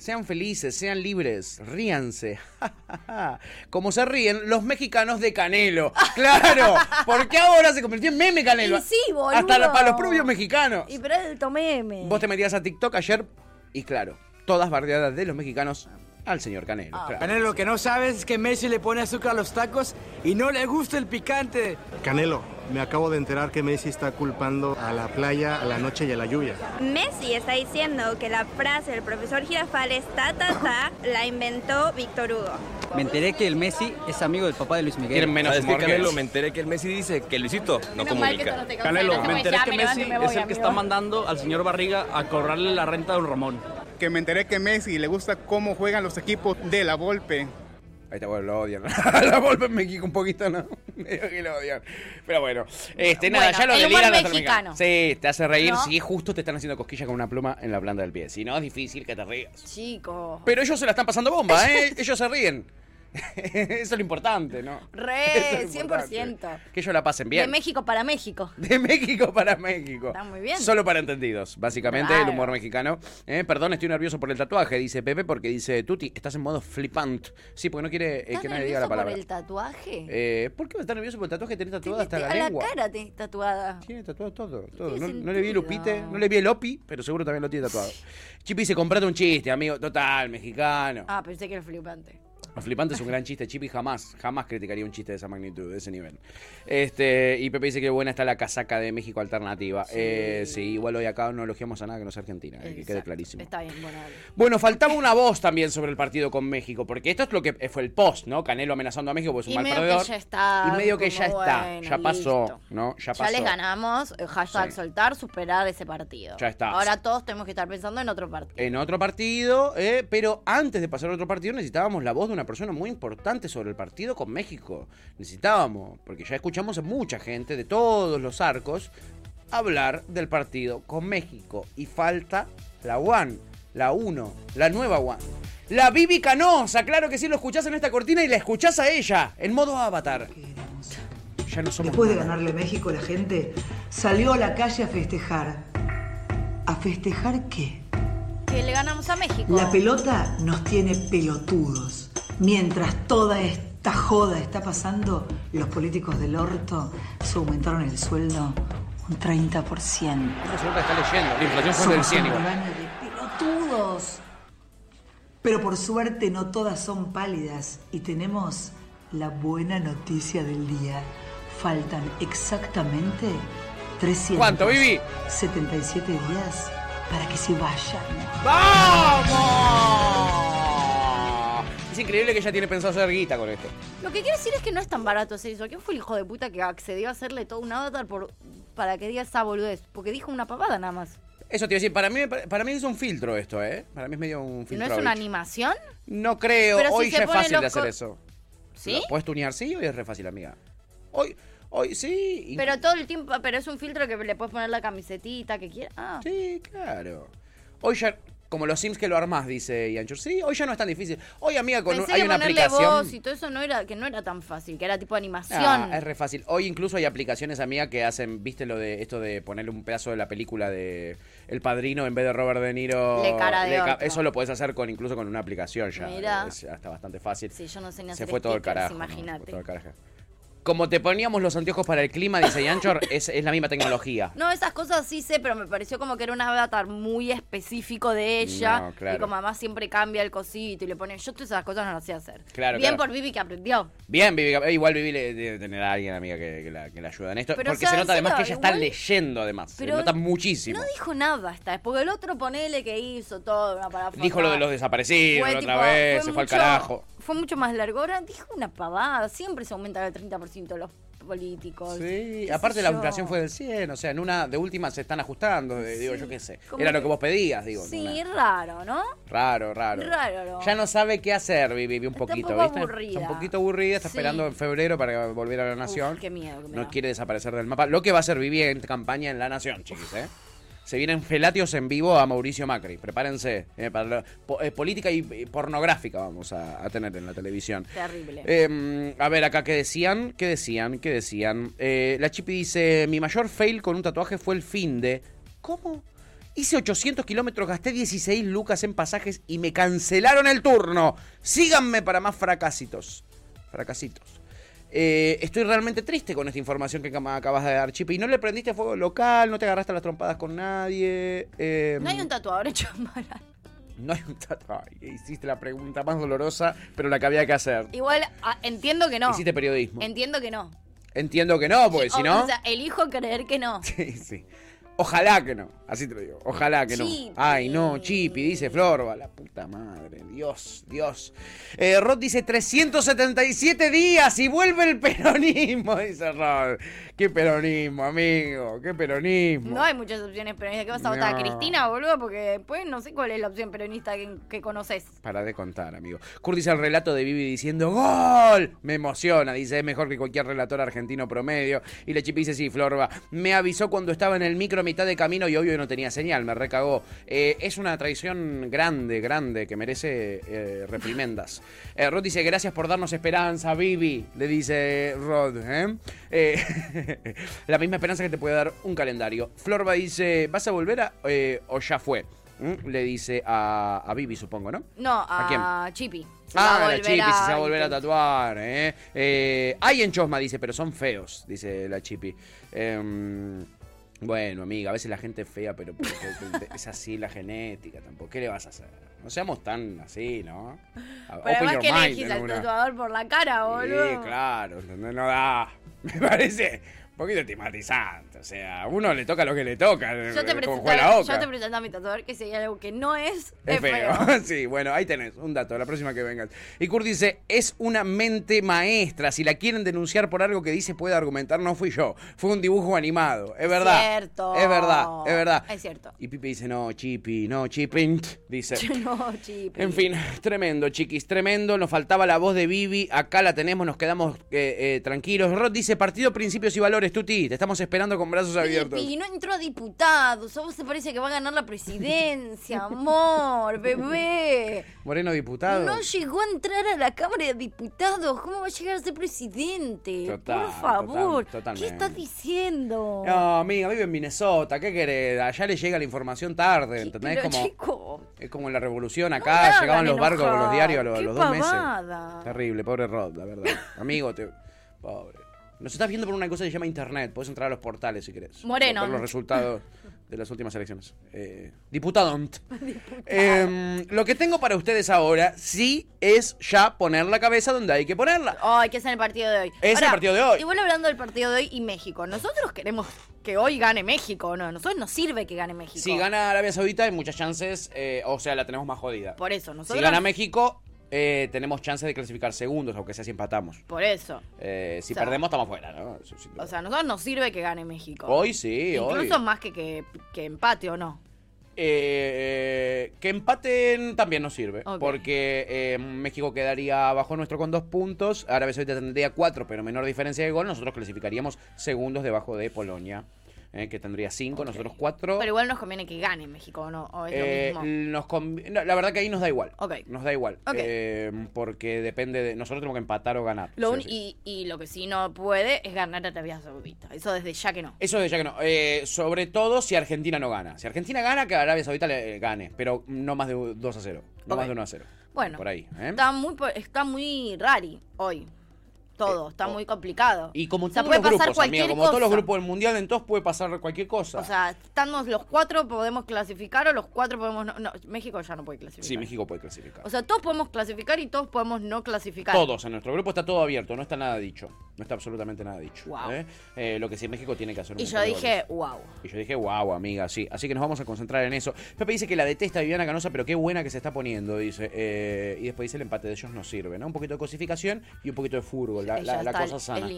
Sean felices, sean libres, ríanse. Como se ríen los mexicanos de Canelo. ¡Claro! Porque ahora se convirtió en meme Canelo. Y sí, boludo. Hasta la- para los propios mexicanos. Y pero el tomeme. Vos te metías a TikTok ayer y claro, todas bardeadas de los mexicanos al señor Canelo. Ah. claro. Canelo, lo que no sabes es que Messi le pone azúcar a los tacos y no le gusta el picante. Canelo, me acabo de enterar que Messi está culpando a la playa, a la noche y a la lluvia. Messi está diciendo que la frase del profesor Girafales, ta, ta, ta, la inventó Víctor Hugo. Me enteré que el Messi es amigo del papá de Luis Miguel. Menos ¿Sabes que Canelo? Me enteré que el Messi dice que Luisito no comunica. Canelo, me enteré que Messi me voy, es el que amigo. está mandando al señor Barriga a cobrarle la renta a don Ramón. Que me enteré que Messi le gusta cómo juegan los equipos de la Volpe. Ahí está, bueno, lo odian. la Volpe en México un poquito, ¿no? Medio que lo odian. Pero bueno, este, nada, ya lo deliran hasta mexicano. Sí, te hace reír ¿No? si justo te están haciendo cosquillas con una pluma en la planta del pie. Si no, es difícil que te rías. Chico. Pero ellos se la están pasando bomba, ¿eh? ellos se ríen. Eso es lo importante, ¿no? Re, es lo importante. 100%. Que ellos la pasen bien. De México para México. De México para México. Está muy bien. Solo para entendidos, básicamente, Claro. el humor mexicano. Eh, perdón, estoy nervioso por el tatuaje, dice Pepe, porque dice, Tuti, estás en modo flipant. Sí, porque no quiere eh, ¿Estás que nadie diga la nervioso por palabra. el tatuaje? Eh, ¿Por qué estás nervioso por el tatuaje? Tenés tatuado hasta la a la lengua. cara tenés tatuada. Tiene tatuado todo. todo. No, no le vi. Lupite, no le vi el Opi, pero seguro también lo tiene tatuado. Chipi dice, comprate un chiste, amigo. Total, mexicano. Ah, pensé que era flipante. Los flipantes es un gran chiste, Chipi jamás, jamás criticaría un chiste de esa magnitud, de ese nivel. Este, y Pepe dice que buena está la casaca de México alternativa. Sí, eh, sí igual hoy acá no elogiamos a nada que no sea Argentina, que quede clarísimo. Está bien, bueno. Bueno, faltaba una voz también sobre el partido con México, porque esto es lo que fue el post, ¿no? Canelo amenazando a México porque es un Y mal medio perdedor. que ya está. y medio que ya está, ya pasó, listo. ¿no? Ya Ya, pasó. les ganamos. eh, Hashtag Sí. soltar, superar ese partido. Ya está. Ahora todos tenemos que estar pensando en otro partido. en otro partido, eh, pero antes de pasar a otro partido necesitábamos la voz de una persona muy importante sobre el partido con México. Necesitábamos, porque ya escuchamos a mucha gente de todos los arcos hablar del partido con México. Y falta la One, la 1, la nueva One. La Bibi Canosa, claro que sí, lo escuchás en esta cortina y la escuchás a ella, en modo avatar. Ya no somos Después de ganarle México, la gente salió a la calle a festejar. ¿A festejar qué? Que le ganamos a México. La pelota nos tiene pelotudos. Mientras toda esta joda está pasando, los políticos del orto se aumentaron el sueldo un 30%. Una señora está leyendo, la inflación fue del Somos 100 un igual. de pelotudos. Pero por suerte no todas son pálidas y tenemos la buena noticia del día. Faltan exactamente 300. ¿Cuánto, Vivi? 77 días para que se vayan. ¡Vamos! Es increíble que ella tiene pensado hacer guita con esto. Lo que quiero decir es que no es tan barato hacer eso. ¿Quién fue el hijo de puta que accedió a hacerle todo un avatar por, para que diga esa boludez? Porque dijo una pavada nada más. Eso te iba a decir, para mí, para mí es un filtro esto, ¿eh? Para mí es medio un ¿No filtro. es una animación? No creo, Pero si hoy se ya es fácil de hacer eso. ¿Sí? ¿Lo puedes tunear? Sí, hoy es re fácil, amiga. Hoy, Hoy sí. Pero todo el tiempo, pero es un filtro que le puedes poner la camisetita que quieras. Ah. Sí, claro. Hoy ya, como los Sims que lo armás, dice Yanchur. Sí, hoy ya no es tan difícil. Hoy, amiga, con un- Pensé hay que una ponerle aplicación. voz y todo eso no era, que no era tan fácil, que era tipo animación. Ah, es re fácil. Hoy incluso hay aplicaciones, amiga, que hacen, viste lo de esto de ponerle un pedazo de la película de El Padrino en vez de Robert De Niro. Le cara de le ca- otro. Eso lo puedes hacer con incluso con una aplicación ya. Mirá. Es hasta bastante fácil. Sí, yo no sé ni Se hacer fue todo el carajo. ¿no? imagínate. Fue todo el carajo. Como te poníamos los anteojos para el clima, dice Yanchor, es, es la misma tecnología. No, esas cosas sí sé, pero me pareció como que era un avatar muy específico de ella. No, claro. Y como además siempre cambia el cosito y le pone. Yo todas esas cosas no las sé hacer. Claro, Bien claro. por Vivi que aprendió. Bien, Vivi, eh, igual Vivi le- debe tener a alguien, amiga, que, que la, que la ayuda en esto. Pero, porque o sea, se nota además que ella está igual- leyendo, además. Se Pero nota muchísimo. No dijo nada esta vez, porque el otro ponele que hizo todo una Dijo lo de los desaparecidos Fue la otra tipo- vez, fue se fue al mucho- carajo. Fue mucho más largo. Ahora dijo una pavada. Siempre se aumenta el 30% los políticos. Sí, ¿Qué sé aparte la inflación fue del 100, o sea, en una de última se están ajustando, eh, digo, yo qué sé. Era lo que- vos pedías, digo. Sí, una- es raro, ¿no? Raro, raro. Raro. Ya no sabe qué hacer, Vivi, un Está un poquito, poco ¿viste? aburrida. Está un poquito aburrida, está Sí. esperando en febrero para volver a la Nación. Uf, qué miedo no quiere desaparecer del mapa. Lo que va a hacer Vivi en campaña en la Nación, chiquis, ¿eh? Se vienen felatios en vivo a Mauricio Macri. Prepárense. eh, para la- po- eh, política y, y pornográfica vamos a, a tener en la televisión. Terrible. Eh, a ver, acá, ¿qué decían? ¿Qué decían? ¿Qué decían? Eh, la Chipi dice, mi mayor fail con un tatuaje fue el fin de... ¿Cómo? Hice 800 kilómetros, gasté 16 lucas en pasajes y me cancelaron el turno. Síganme para más fracasitos. Fracasitos. Eh, estoy realmente triste con esta información que acabas de dar, Chipi. ¿Y no le prendiste fuego local? ¿No te agarraste a las trompadas con nadie? Eh, No hay un tatuador hecho mal. no hay un tatuaje. Hiciste la pregunta más dolorosa, pero la que había que hacer. Igual ah, entiendo que no. Hiciste periodismo. Entiendo que no. Entiendo que no, porque si no... O sea, elijo creer que no. Sí, sí. Ojalá que no, así te lo digo. Ojalá que Chipi. no. Ay, no, Chipi, dice Florba, la puta madre. Dios, Dios. Eh, Rod dice 377 días y vuelve el peronismo, dice Rod. Qué peronismo, amigo, qué peronismo. No hay muchas opciones peronistas. ¿Qué vas a votar? No. ¿A Cristina, boludo? Porque después no sé cuál es la opción peronista que, que conoces. Para de contar, amigo. Kurt dice el relato de Vivi diciendo ¡Gol! Me emociona, dice, es mejor que cualquier relator argentino promedio. Y la chipi dice, sí, Florba, me avisó cuando estaba en el micro a mitad de camino y obvio no tenía señal, me recagó. Eh, es una traición grande, grande, que merece eh, reprimendas. Eh, Rod dice, gracias por darnos esperanza, Vivi, le dice Rod. la misma esperanza que te puede dar un calendario. Florba dice, ¿vas a volver a, o ya fue? ¿Mm? Le dice a, a Vivi, supongo, ¿no? No, ¿A a, a Ah, la Chipi a- se va a volver a tatuar, ¿eh? Eh, Hay en Chosma, dice, pero son feos, dice la Chipi. Em, bueno, amiga, a veces la gente es fea, pero es así la genética tampoco. ¿Qué le vas a hacer? No seamos tan así, ¿no? Pero además que elegís al una- tatuador por la cara, boludo. Sí, claro, ¿entendés? No da. Me parece un poquito estigmatizante. O sea, a uno le toca lo que le toca. Yo te, como presento, yo te presento a mi tatuador que sería algo que no es, Es es feo. feo. sí, bueno, ahí tenés un dato, la próxima que vengas. Y Kurt dice, es una mente maestra. Si la quieren denunciar por algo que dice, puede argumentar, no fui yo. Fue un dibujo animado. Es verdad. Cierto. Es verdad, es verdad. Es cierto. Y Pipe dice, no, Chipi, no, Chipint, dice. no, Chipi. En fin, tremendo, chiquis, tremendo. Nos faltaba la voz de Vivi. Acá la tenemos, nos quedamos eh, eh, tranquilos. Rod dice: Partido Principios y Valores, Tuti. Te estamos esperando con brazos abiertos. Pipi, no entró a diputados. A vos te parece que va a ganar la presidencia, amor, bebé. Moreno diputado. No llegó a entrar a la Cámara de Diputados. ¿Cómo va a llegar a ser presidente? Total, Por favor. total-. ¿Qué estás diciendo? No, amiga, vive en Minnesota. ¿Qué querés? Allá le llega la información tarde, ¿entendés? Pero, como, chico, es como en la revolución acá. llegaban los barcos con los diarios a los, Qué dos meses. pavada. Terrible, pobre Rod, la verdad. Amigo, te... pobre. Nos estás viendo por una cosa que se llama internet. Puedes entrar a los portales si querés. Moreno. Ver los resultados de las últimas elecciones. Eh, diputado. Em, lo que tengo para ustedes ahora sí es ya poner la cabeza donde hay que ponerla. Ay, que es en el partido de hoy. Es el partido de hoy. Igual hablando del partido de hoy y México. Nosotros queremos que hoy gane México, ¿no? Nosotros nos sirve que gane México. Si gana Arabia Saudita hay muchas chances, eh, o sea, la tenemos más jodida. Por eso, nosotros. Si gana México, eh, tenemos chances de clasificar segundos, aunque sea si empatamos. Por eso. Eh, si O sea, perdemos, estamos fuera, ¿no? Eso. O sea, a nosotros nos sirve que gane México. Hoy sí, hoy. Incluso más que, que, que empate o no. Eh, Que empaten también nos sirve, porque eh, México quedaría abajo nuestro con dos puntos, Arabia Saudita tendría cuatro, pero menor diferencia de gol, nosotros clasificaríamos segundos debajo de Polonia, eh, que tendría cinco, nosotros cuatro. Pero igual nos conviene que gane México, ¿o ¿no? ¿O es Eh, lo mismo? nos convi- no, la verdad que ahí nos da igual. Nos da igual. Eh, porque depende de. Nosotros tenemos que empatar o ganar. Lo un- y, y lo que sí no puede es ganar a Arabia Saudita. Eso desde ya que no. Eso de ya que no. Eh, sobre todo si Argentina no gana. Si Argentina gana, que Arabia Saudita le eh, gane. Pero no más de 2 a 0. No más de 1 a 0. Bueno, Por ahí. ¿eh? Está muy, está muy rari hoy. Todo, está muy complicado. Y como O sea, todos puede los pasar grupos, amiga, como todos los grupos del mundial, en todos puede pasar cualquier cosa. O sea, estando los cuatro podemos clasificar o los cuatro podemos no, no, México ya no puede clasificar. sí, México puede clasificar. O sea, todos podemos clasificar y todos podemos no clasificar. Todos en nuestro grupo está todo abierto, no está nada dicho. No está absolutamente nada dicho. Wow. ¿eh? Eh, lo que sí México tiene que hacer un Y yo dije, wow. Y yo dije, wow, amiga, sí. Así que nos vamos a concentrar en eso. Pepe dice que la detesta Viviana Canosa, pero qué buena que se está poniendo, dice. Eh, y después dice, el empate de ellos no sirve, ¿no? Un poquito de cosificación y un poquito de fútbol, la, cosa sana.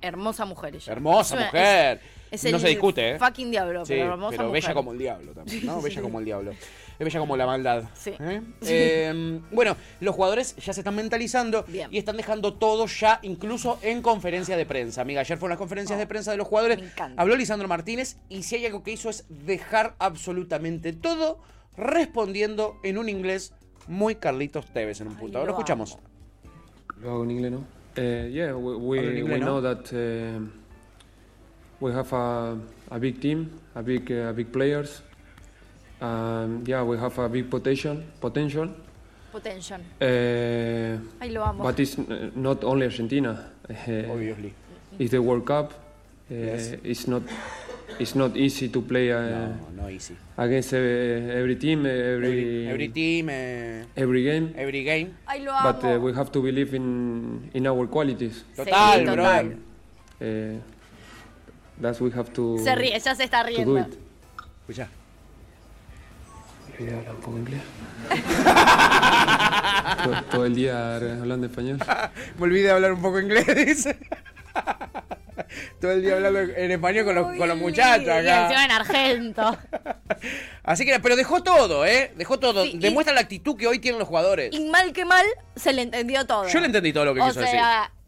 hermosa mujer ella. Hermosa Es mujer. Es, no el se discute, ¿eh? Fucking diablo, Sí, pero hermosa mujer. bella como el diablo también, ¿no? Bella como el diablo. Es bella como la maldad. Sí. ¿eh? Sí. Eh, bueno, los jugadores ya se están mentalizando Bien. y están dejando todo ya, incluso en conferencia de prensa. Amiga, ayer fueron las conferencias de prensa de los jugadores. encanta. Habló Lisandro Martínez y si hay algo que hizo es dejar absolutamente todo respondiendo en un inglés muy Carlitos Tevez en un punto. Ahora lo escuchamos. Lo hago en inglés, ¿no? Eh, yeah, we, we, Hablo en inglés, we know that uh, we have a, a big team, a big, uh, big players. Um, yeah, we have a big potential. Potential. Potential. Uh, Ay, lo amo. but it's not only Argentina. Uh, Obviously. It's the World Cup. Uh, Yes. It's not. It's not easy to play uh, No, no easy. against uh, every team, every Every, every team, eh, every game. every game. Ay, lo amo. But uh, we have to believe in in our qualities. Total, Sí, total. brother. Uh, that's we have to. Se ríe, ya se está to do riendo. it. Escucha. Quería hablar un poco inglés. todo, todo el día hablando español. Me olvidé de hablar un poco inglés, dice. Todo el día hablando en español con los, con los muchachos Y acá. encima en argento. Así que, pero dejó todo, ¿eh? Dejó todo. Sí, y- Demuestra la actitud que hoy tienen los jugadores. Y mal que mal, se le entendió todo. Yo le entendí todo lo que o quiso decir.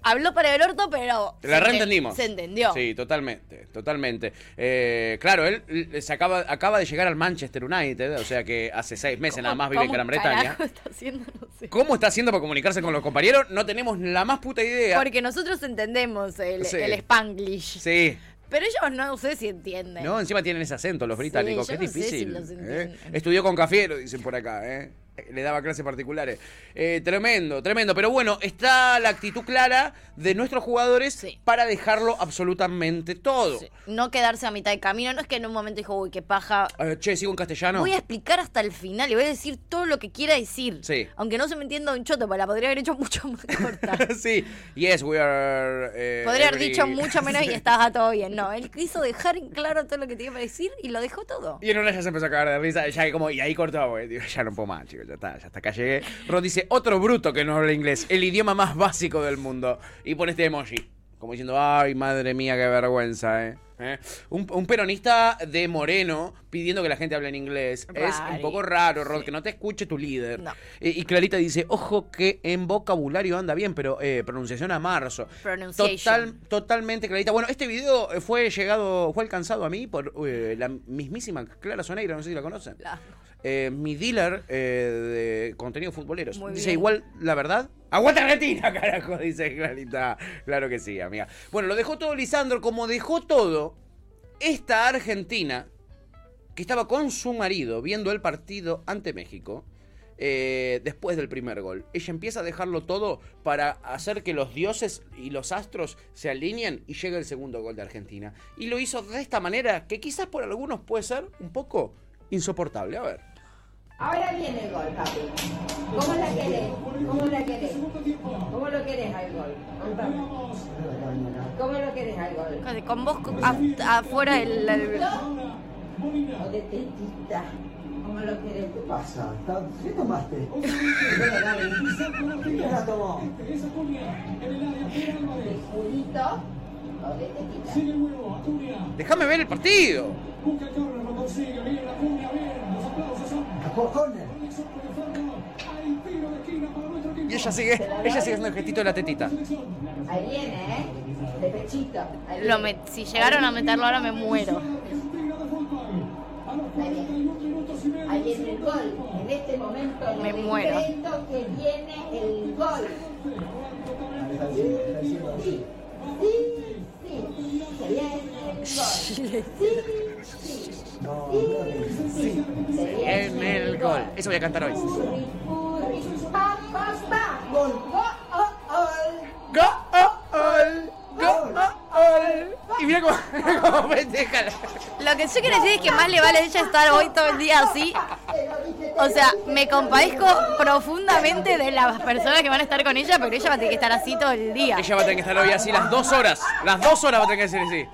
Habló para el orto, pero. La reentendimos. Se entendió. Sí, totalmente, totalmente. Eh, claro, él se acaba, acaba de llegar al Manchester United, o sea que hace seis meses nada más vive en ¿Cómo Gran Bretaña. está haciendo? No sé. ¿Cómo está haciendo para comunicarse con los compañeros? No tenemos la más puta idea. Porque nosotros entendemos el, Sí. el Spanglish. Sí. Pero ellos no sé si entienden. No, encima tienen ese acento los británicos, que es no sé si difícil. los ¿eh? Estudió con Cafiero, dicen por acá, ¿eh? Le daba clases particulares. Eh, tremendo, tremendo. Pero bueno, está la actitud clara de nuestros jugadores para dejarlo absolutamente todo. No quedarse a mitad de camino. No es que en un momento dijo, uy, qué paja. Eh, che, sigo en castellano. Voy a explicar hasta el final y voy a decir todo lo que quiera decir. Sí. Aunque no se me entienda un choto, porque la podría haber hecho mucho más corta. sí, yes, we are. eh, Podría haber dicho mucho menos y estaba todo bien. No, él quiso dejar en claro todo lo que tenía para decir y lo dejó todo. Y en una ya se empezó a cagar de risa, ya como, y ahí cortó, güey, digo, ya no puedo más, chicos, ya está, ya hasta acá llegué. Ron dice, otro bruto que no habla inglés, el idioma más básico del mundo. Y pone este emoji, como diciendo, ay, madre mía, qué vergüenza, eh. ¿Eh? Un, un peronista de Moreno pidiendo que la gente hable en inglés. Es un poco raro, Rod, que no te escuche tu líder. No. Y Clarita dice, ojo que en vocabulario anda bien, pero eh, pronunciación a marzo. Total, totalmente clarita. Bueno, este video fue llegado, fue alcanzado a mí por eh, la mismísima Clara Soneira, no sé si la conocen. La- Eh, mi dealer eh, de contenido futboleros. Muy dice bien. igual, la verdad. ¡Aguanta Argentina, carajo! Dice Clarita. Claro que sí, amiga. Bueno, lo dejó todo Lisandro, como dejó todo esta Argentina que estaba con su marido viendo el partido ante México. eh, después del primer gol. Ella empieza a dejarlo todo para hacer que los dioses y los astros se alineen y llegue el segundo gol de Argentina. Y lo hizo de esta manera que quizás por algunos puede ser un poco insoportable. A ver. Ahora viene el gol, papi. ¿Cómo la querés? ¿Cómo la querés? ¿Cómo lo querés al gol? ¿Cómo lo querés al gol? Con vos afuera el... el- ¿O de tetita? ¿Cómo lo querés? ¿Qué pasa? ¿Qué tomaste? ¿Qué la tomó? ¿De juguito o de tetita? Déjame ver el partido. Y ella sigue, ella sigue haciendo el gestito de la tetita. Ahí viene, ¿eh? De pechito. Lo met- si llegaron a meterlo ahora me muero. Ahí viene. Ahí viene el gol. En este momento Me muero. que viene el gol. Sí, sí, Sí, En el gol. Eso voy a cantar hoy. Gol. Y mira cómo, Lo que yo quiero decir es que más le vale a ella estar hoy todo el día así. O sea, me compadezco profundamente de las personas que van a estar con ella, pero ella va a tener que estar así todo el día. Ella va a tener que estar hoy así las dos horas. Las dos horas va a tener que ser así.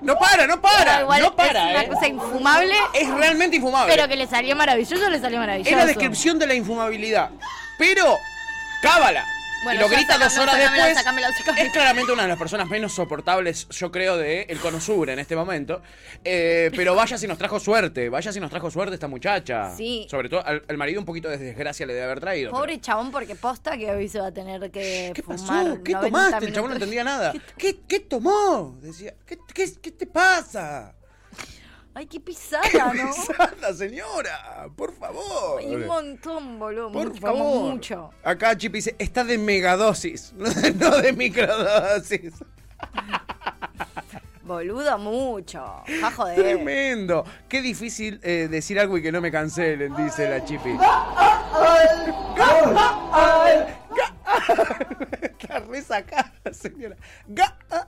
No para, no para. Igual no para, es una eh. cosa infumable. Es realmente infumable. Pero que le salió maravilloso, le salió maravilloso. Es la descripción de la infumabilidad. Pero, cábala. Bueno, y lo grita dos horas sacámelo, después. sacámelo, sacámelo. Es claramente una de las personas menos soportables, yo creo, de el Cono Sur en este momento. Eh, pero vaya si nos trajo suerte. Vaya si nos trajo suerte esta muchacha. Sí. Sobre todo al, al marido un poquito de desgracia le debe haber traído. Pobre chabón, porque posta que hoy se va a tener que ¿Qué pasó? ¿Qué 90 tomaste? El chabón no entendía nada. ¿Qué, qué tomó? Decía, ¿qué, qué, qué te pasa? Ay, qué pisada, ¿no? Pisada, señora, por favor. Hay un montón, boludo. Por mucho, como favor. mucho. Acá Chip dice, está de megadosis, no de, no de microdosis. Boludo, mucho. Ja, joder. Tremendo. Qué difícil eh, decir algo y que no me cancelen, dice la Chipi. Está resacada, señora. Ah,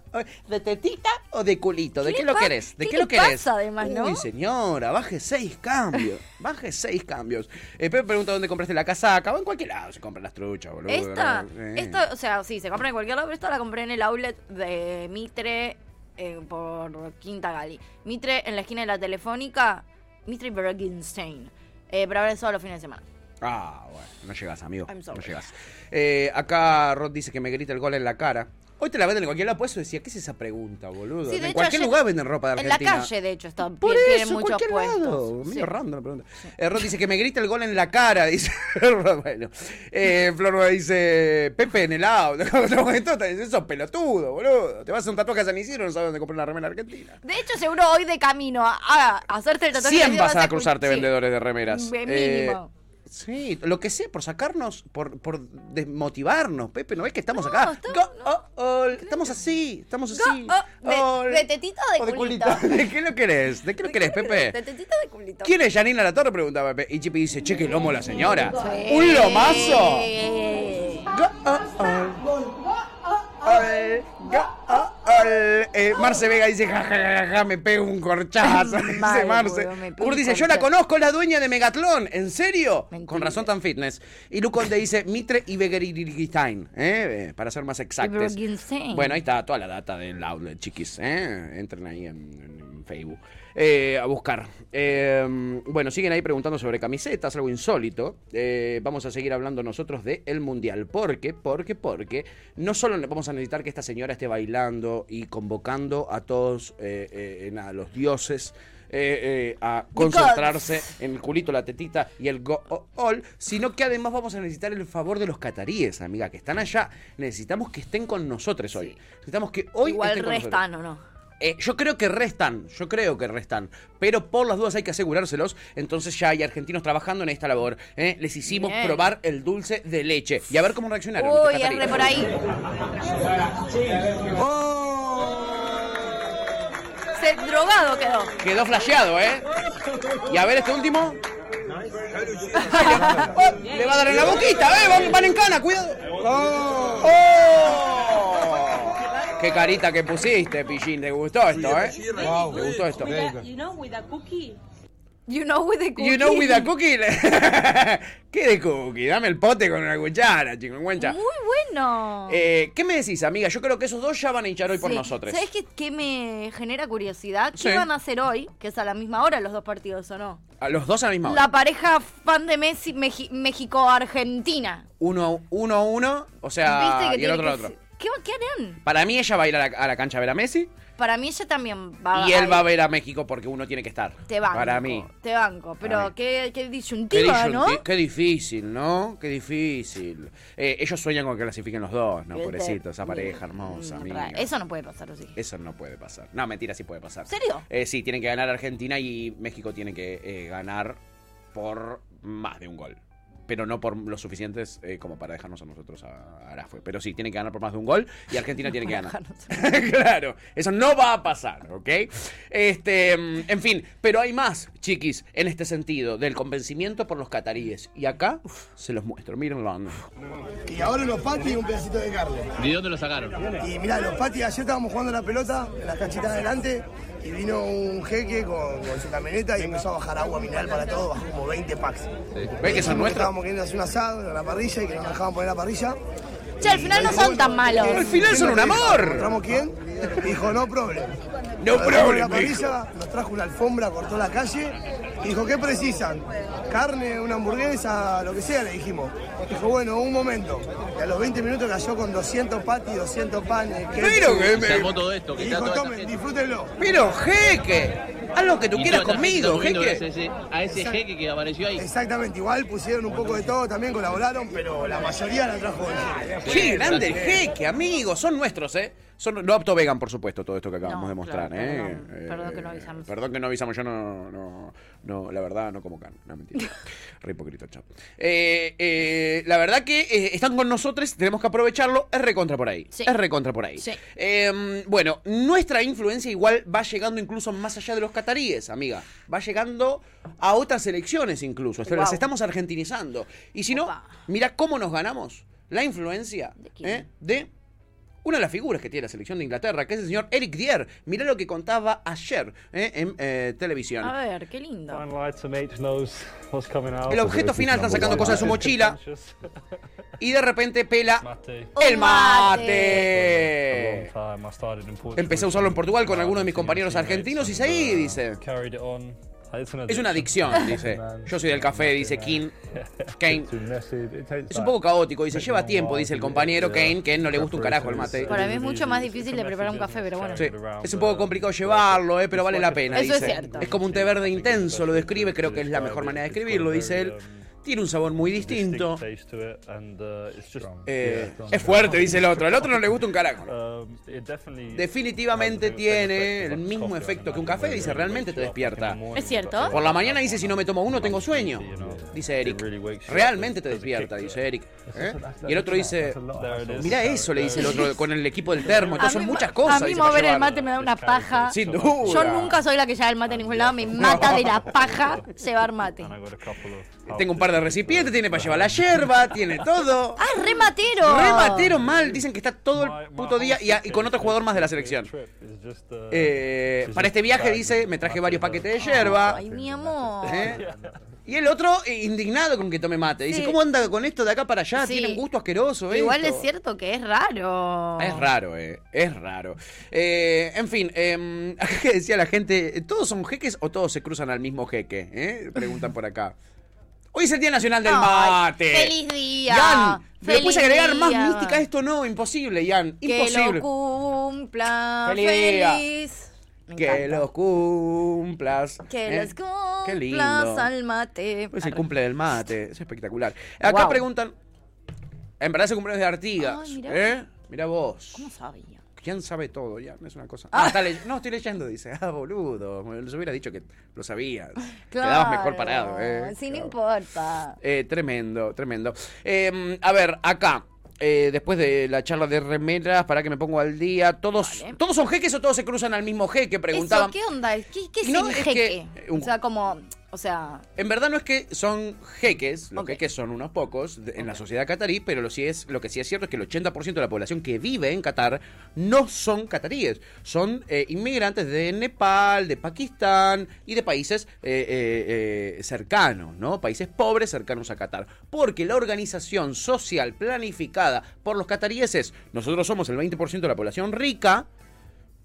¿De tetita o de culito? ¿De ¿Qué lo querés? ¿De qué lo querés? pasa, además, no? Uy, señora, baje seis cambios. Baje seis cambios. Eh, Pepe pregunta dónde compraste la casaca. O en cualquier lado se compran las truchas, boludo. Esta. Sí. esta, o sea, sí, se compra en cualquier lado, pero esta la compré en el outlet de Mitre eh, por Quinta Gali. Mitre en la esquina de la Telefónica, Mitre y Bergenstein. Eh, pero ahora es solo los fines de semana. Ah, bueno, no llegas, amigo. I'm sorry. No llegas. Eh, acá Rod dice que me grita el gol en la cara. Hoy te la venden en cualquier lado, por eso decía, ¿qué es esa pregunta, boludo? Sí, de en hecho, cualquier ayer- lugar venden ropa de En la Argentina. calle, de hecho, está, Por tienen eso, muchos cualquier puestos. lado. Sí. Random la pregunta. Eh, Rod dice que me grita el gol en la cara, dice. Bueno. Eh, Flor dice, Pepe en el auto. Eso es pelotudo, boludo. Te vas a un tatuaje a San Isidro no sabes dónde comprar una remera argentina. De hecho, seguro hoy de camino a, a hacerte el tatuaje. 100 de vas a cruzarte sí. vendedores de remeras. De Eh, mínimo. Sí, lo que sea, por sacarnos, por, por desmotivarnos, Pepe, ¿no ves que estamos acá? Go- oh, oh, estamos así, estamos así. oh, de- Oh, de tetita o de o de culito. culito. ¿De qué lo querés? ¿De qué lo querés, Pepe? De tetita de culito. ¿Quién es Janina La Torre? Pregunta Pepe. Y Chipi dice, che, qué lomo la señora. Sí. ¡Un lomazo! Go- oh. Eh, Marce Vega dice, ja, ja, ja, ja, me pego un corchazo. dice Marce. Ur dice, yo la conozco, la dueña de Megatlón. ¿En serio? Con razón tan fitness. Y Luconde dice, Mitre y Begeririgstein, ¿eh? Eh, para ser más exactos. Bueno, ahí está toda la data del outlet, chiquis. ¿eh? Entren ahí en, en Facebook. Eh, a buscar. Eh, bueno, siguen ahí preguntando sobre camisetas, algo insólito. Eh, vamos a seguir hablando nosotros de el mundial. ¿Por qué? Porque, porque no solo vamos a necesitar que esta señora esté bailando y convocando a todos, eh, eh, nada, los dioses. eh, eh, a concentrarse en el culito, la tetita y el go-all, sino que además vamos a necesitar el favor de los cataríes, amiga, que están allá. Necesitamos que estén con nosotros hoy. Necesitamos que hoy Igual estén con nosotros. restan o no. Eh, yo creo que restan, yo creo que restan, pero por las dudas hay que asegurárselos, entonces ya hay argentinos trabajando en esta labor. ¿eh? Les hicimos Bien. probar el dulce de leche y a ver cómo reaccionaron. Uy, re por ahí. Se drogado quedó. Quedó flasheado, ¿eh? Y a ver este último. Oh, le va a dar en la boquita, ¿eh? Van, van en cana, cuidado. ¡Oh! Qué carita que pusiste, Pillín. ¿Te gustó esto, eh? ¿Te gustó esto? You know, with a cookie. You know with the cookie. You know with a cookie. ¿Qué de cookie? Dame el pote con una cuchara, chico, encuentra. Muy bueno. Eh, ¿Qué me decís, amiga? Yo creo que esos dos ya van a hinchar hoy por Sí. nosotros. ¿Sabes qué, qué me genera curiosidad? Sí. ¿Qué van a hacer hoy? Que es a la misma hora los dos partidos, ¿o no? A los dos a la misma hora. La pareja fan de Messi, Meji- México-Argentina. Uno, uno, uno, o sea, ¿Viste que y el otro, el otro. ¿Qué, ¿Qué harán? Para mí ella va a ir a la, a la cancha a ver a Messi. para mí ella también va Y él va a ver a México porque uno tiene que estar. Te banco. Para mí. Te banco. Pero qué, qué Qué, disyuntiva, ¿no? disyunti- qué difícil, ¿no? Qué difícil. Eh, ellos sueñan con que clasifiquen los dos, ¿no? Pobrecito, esa pareja hermosa, amigo. Ra- Eso no puede pasar, ¿o sí? Eso no puede pasar. No, mentira, sí puede pasar. ¿Serio? Eh, sí, tienen que ganar Argentina y México tiene que eh, ganar por más de un gol. Pero no por lo suficientes eh, como para dejarnos a nosotros a Arafue. Pero sí, tienen que ganar por más de un gol y Argentina tiene que ganar. claro, eso no va a pasar, ¿ok? Este, en fin, pero hay más, chiquis, en este sentido, del convencimiento por los cataríes. Y acá se los muestro, mírenlo. Y ahora los patis y un pedacito de carne. ¿De dónde lo sacaron? Y mirá, los patis, ayer estábamos jugando la pelota en las canchitas de adelante y vino un jeque con, con su camioneta y empezó a bajar agua mineral para todo, bajó como 20 packs. ¿Ves que son nuestros? Estábamos queriendo hacer un asado en la parrilla y que nos dejaban poner la parrilla. Che, al final no son tan malos. Al final son un amor. ¿Encontramos quién? Dijo, no problem. No problem, la parrilla, nos trajo una alfombra, cortó la calle y dijo, ¿qué precisan? Carne, una hamburguesa, lo que sea, le dijimos. Dijo, bueno, un momento. Y a los 20 minutos cayó con 200 patis, 200 panes. Pero que me- armó todo esto, que Y dijo, tomen, disfrútenlo. Pero, jeque, haz lo que tú Y quieras conmigo, jeque. a ese- A ese jeque que apareció ahí. Exactamente, igual pusieron un poco de todo, también colaboraron, pero la mayoría la trajo el jeque. Qué grande el jeque, amigos. Son nuestros, ¿eh? Son, no apto vegan, por supuesto, todo esto que acabamos No, de mostrar, claro, ¿eh? perdón, Eh, perdón que no avisamos. Perdón que no avisamos. Yo no, no, no, la verdad, no como carne. No, mentira. Re hipócrita, chao. Eh, la verdad que están con nosotros, tenemos que aprovecharlo. Es recontra por ahí. Sí. Es recontra por ahí. Sí. Eh, bueno, nuestra influencia igual va llegando incluso más allá de los cataríes, amiga. Va llegando a otras elecciones incluso. Wow. Las estamos argentinizando. Y si no, mira cómo nos ganamos la influencia ¿eh? de una de las figuras que tiene la selección de Inglaterra, que es el señor Eric Dier. Mirá lo que contaba ayer ¿eh? en eh, televisión. A ver, qué lindo. El objeto final, están sacando cosas de su mochila. Y de repente pela el mate. Empecé a usarlo en Portugal con algunos de mis compañeros argentinos y seguí, dice. Es una adicción, dice. Yo soy del café, dice King. Kane. Es un poco caótico, dice. Lleva tiempo, dice el compañero Kane, que a él no le gusta un carajo el mate. Para mí es mucho más difícil de preparar un café, pero bueno. Sí, es un poco complicado llevarlo, eh, pero vale la pena. Eso es cierto. Es como un té verde intenso, lo describe, creo que es la mejor manera de describirlo, dice él. Tiene un sabor muy distinto. Eh, es fuerte, dice el otro. Al otro no le gusta un carajo. Definitivamente tiene el mismo efecto que un café, dice, realmente te despierta. ¿Es cierto? Por la mañana dice, si no me tomo uno, tengo sueño. Dice Eric. Realmente te despierta, dice Eric. ¿Eh? Y el otro dice, mira eso, le dice el otro, con el equipo del termo. Entonces son muchas cosas. A mí mover el mate me da una paja. Sin duda. Yo nunca soy la que lleva el mate a ningún lado. Me mata de la paja llevar mate. Tengo un par de recipientes, tiene para llevar la yerba, tiene todo. ¡Ah, re matero! Re matero mal, dicen que está todo el puto día y, y con otro jugador más de la selección. Eh, para este viaje dice, me traje varios paquetes de yerba. Ay, mi amor. ¿eh? Y el otro eh, indignado con que tome mate. Dice, Sí. ¿cómo anda con esto de acá para allá? Sí. Tiene un gusto asqueroso. Igual esto". es cierto que es raro. Es raro, eh. Es raro. Eh, en fin, eh, acá que decía la gente, ¿todos son jeques o todos se cruzan al mismo jeque? eh? Preguntan por acá. Hoy es el Día Nacional del Mate. ¡Feliz día! Jan, ¿le ¡Feliz puedes agregar más día! mística a esto? No, imposible, Jan. Que Imposible. lo cumpla Feliz feliz. Que los cumplas. Que ¿eh? los Qué lindo. cumplas al mate. Hoy es el cumple del mate. Es espectacular. Acá Wow. preguntan. En verdad es el cumpleaños de Artigas. Ay, mirá. ¿eh? Mira vos. ¿Cómo sabía? Jan sabe todo, Jan, es una cosa. Ah. Ah, está no, estoy leyendo, dice. Ah, boludo. Les hubiera dicho que lo sabías. Claro. Quedabas mejor parado, ¿eh? Sí, no importa. Eh, tremendo, tremendo. Eh, a ver, acá. eh, después de la charla de remeras, para que me pongo al día. ¿Todos, ¿todos son jeques o todos se cruzan al mismo jeque? Preguntaban. Eso, ¿qué onda? ¿Qué, qué es No, el es jeque? un- O sea, como... O sea... En verdad no es que son jeques, los jeques son unos pocos de- en la sociedad catarí, pero lo, sí es, lo que sí es cierto es que el 80% de la población que vive en Qatar no son cataríes, son eh, inmigrantes de Nepal, de Pakistán y de países eh, eh, eh, cercanos, ¿no? Países pobres cercanos a Qatar. Porque la organización social planificada por los cataríes es, nosotros somos el 20% de la población rica,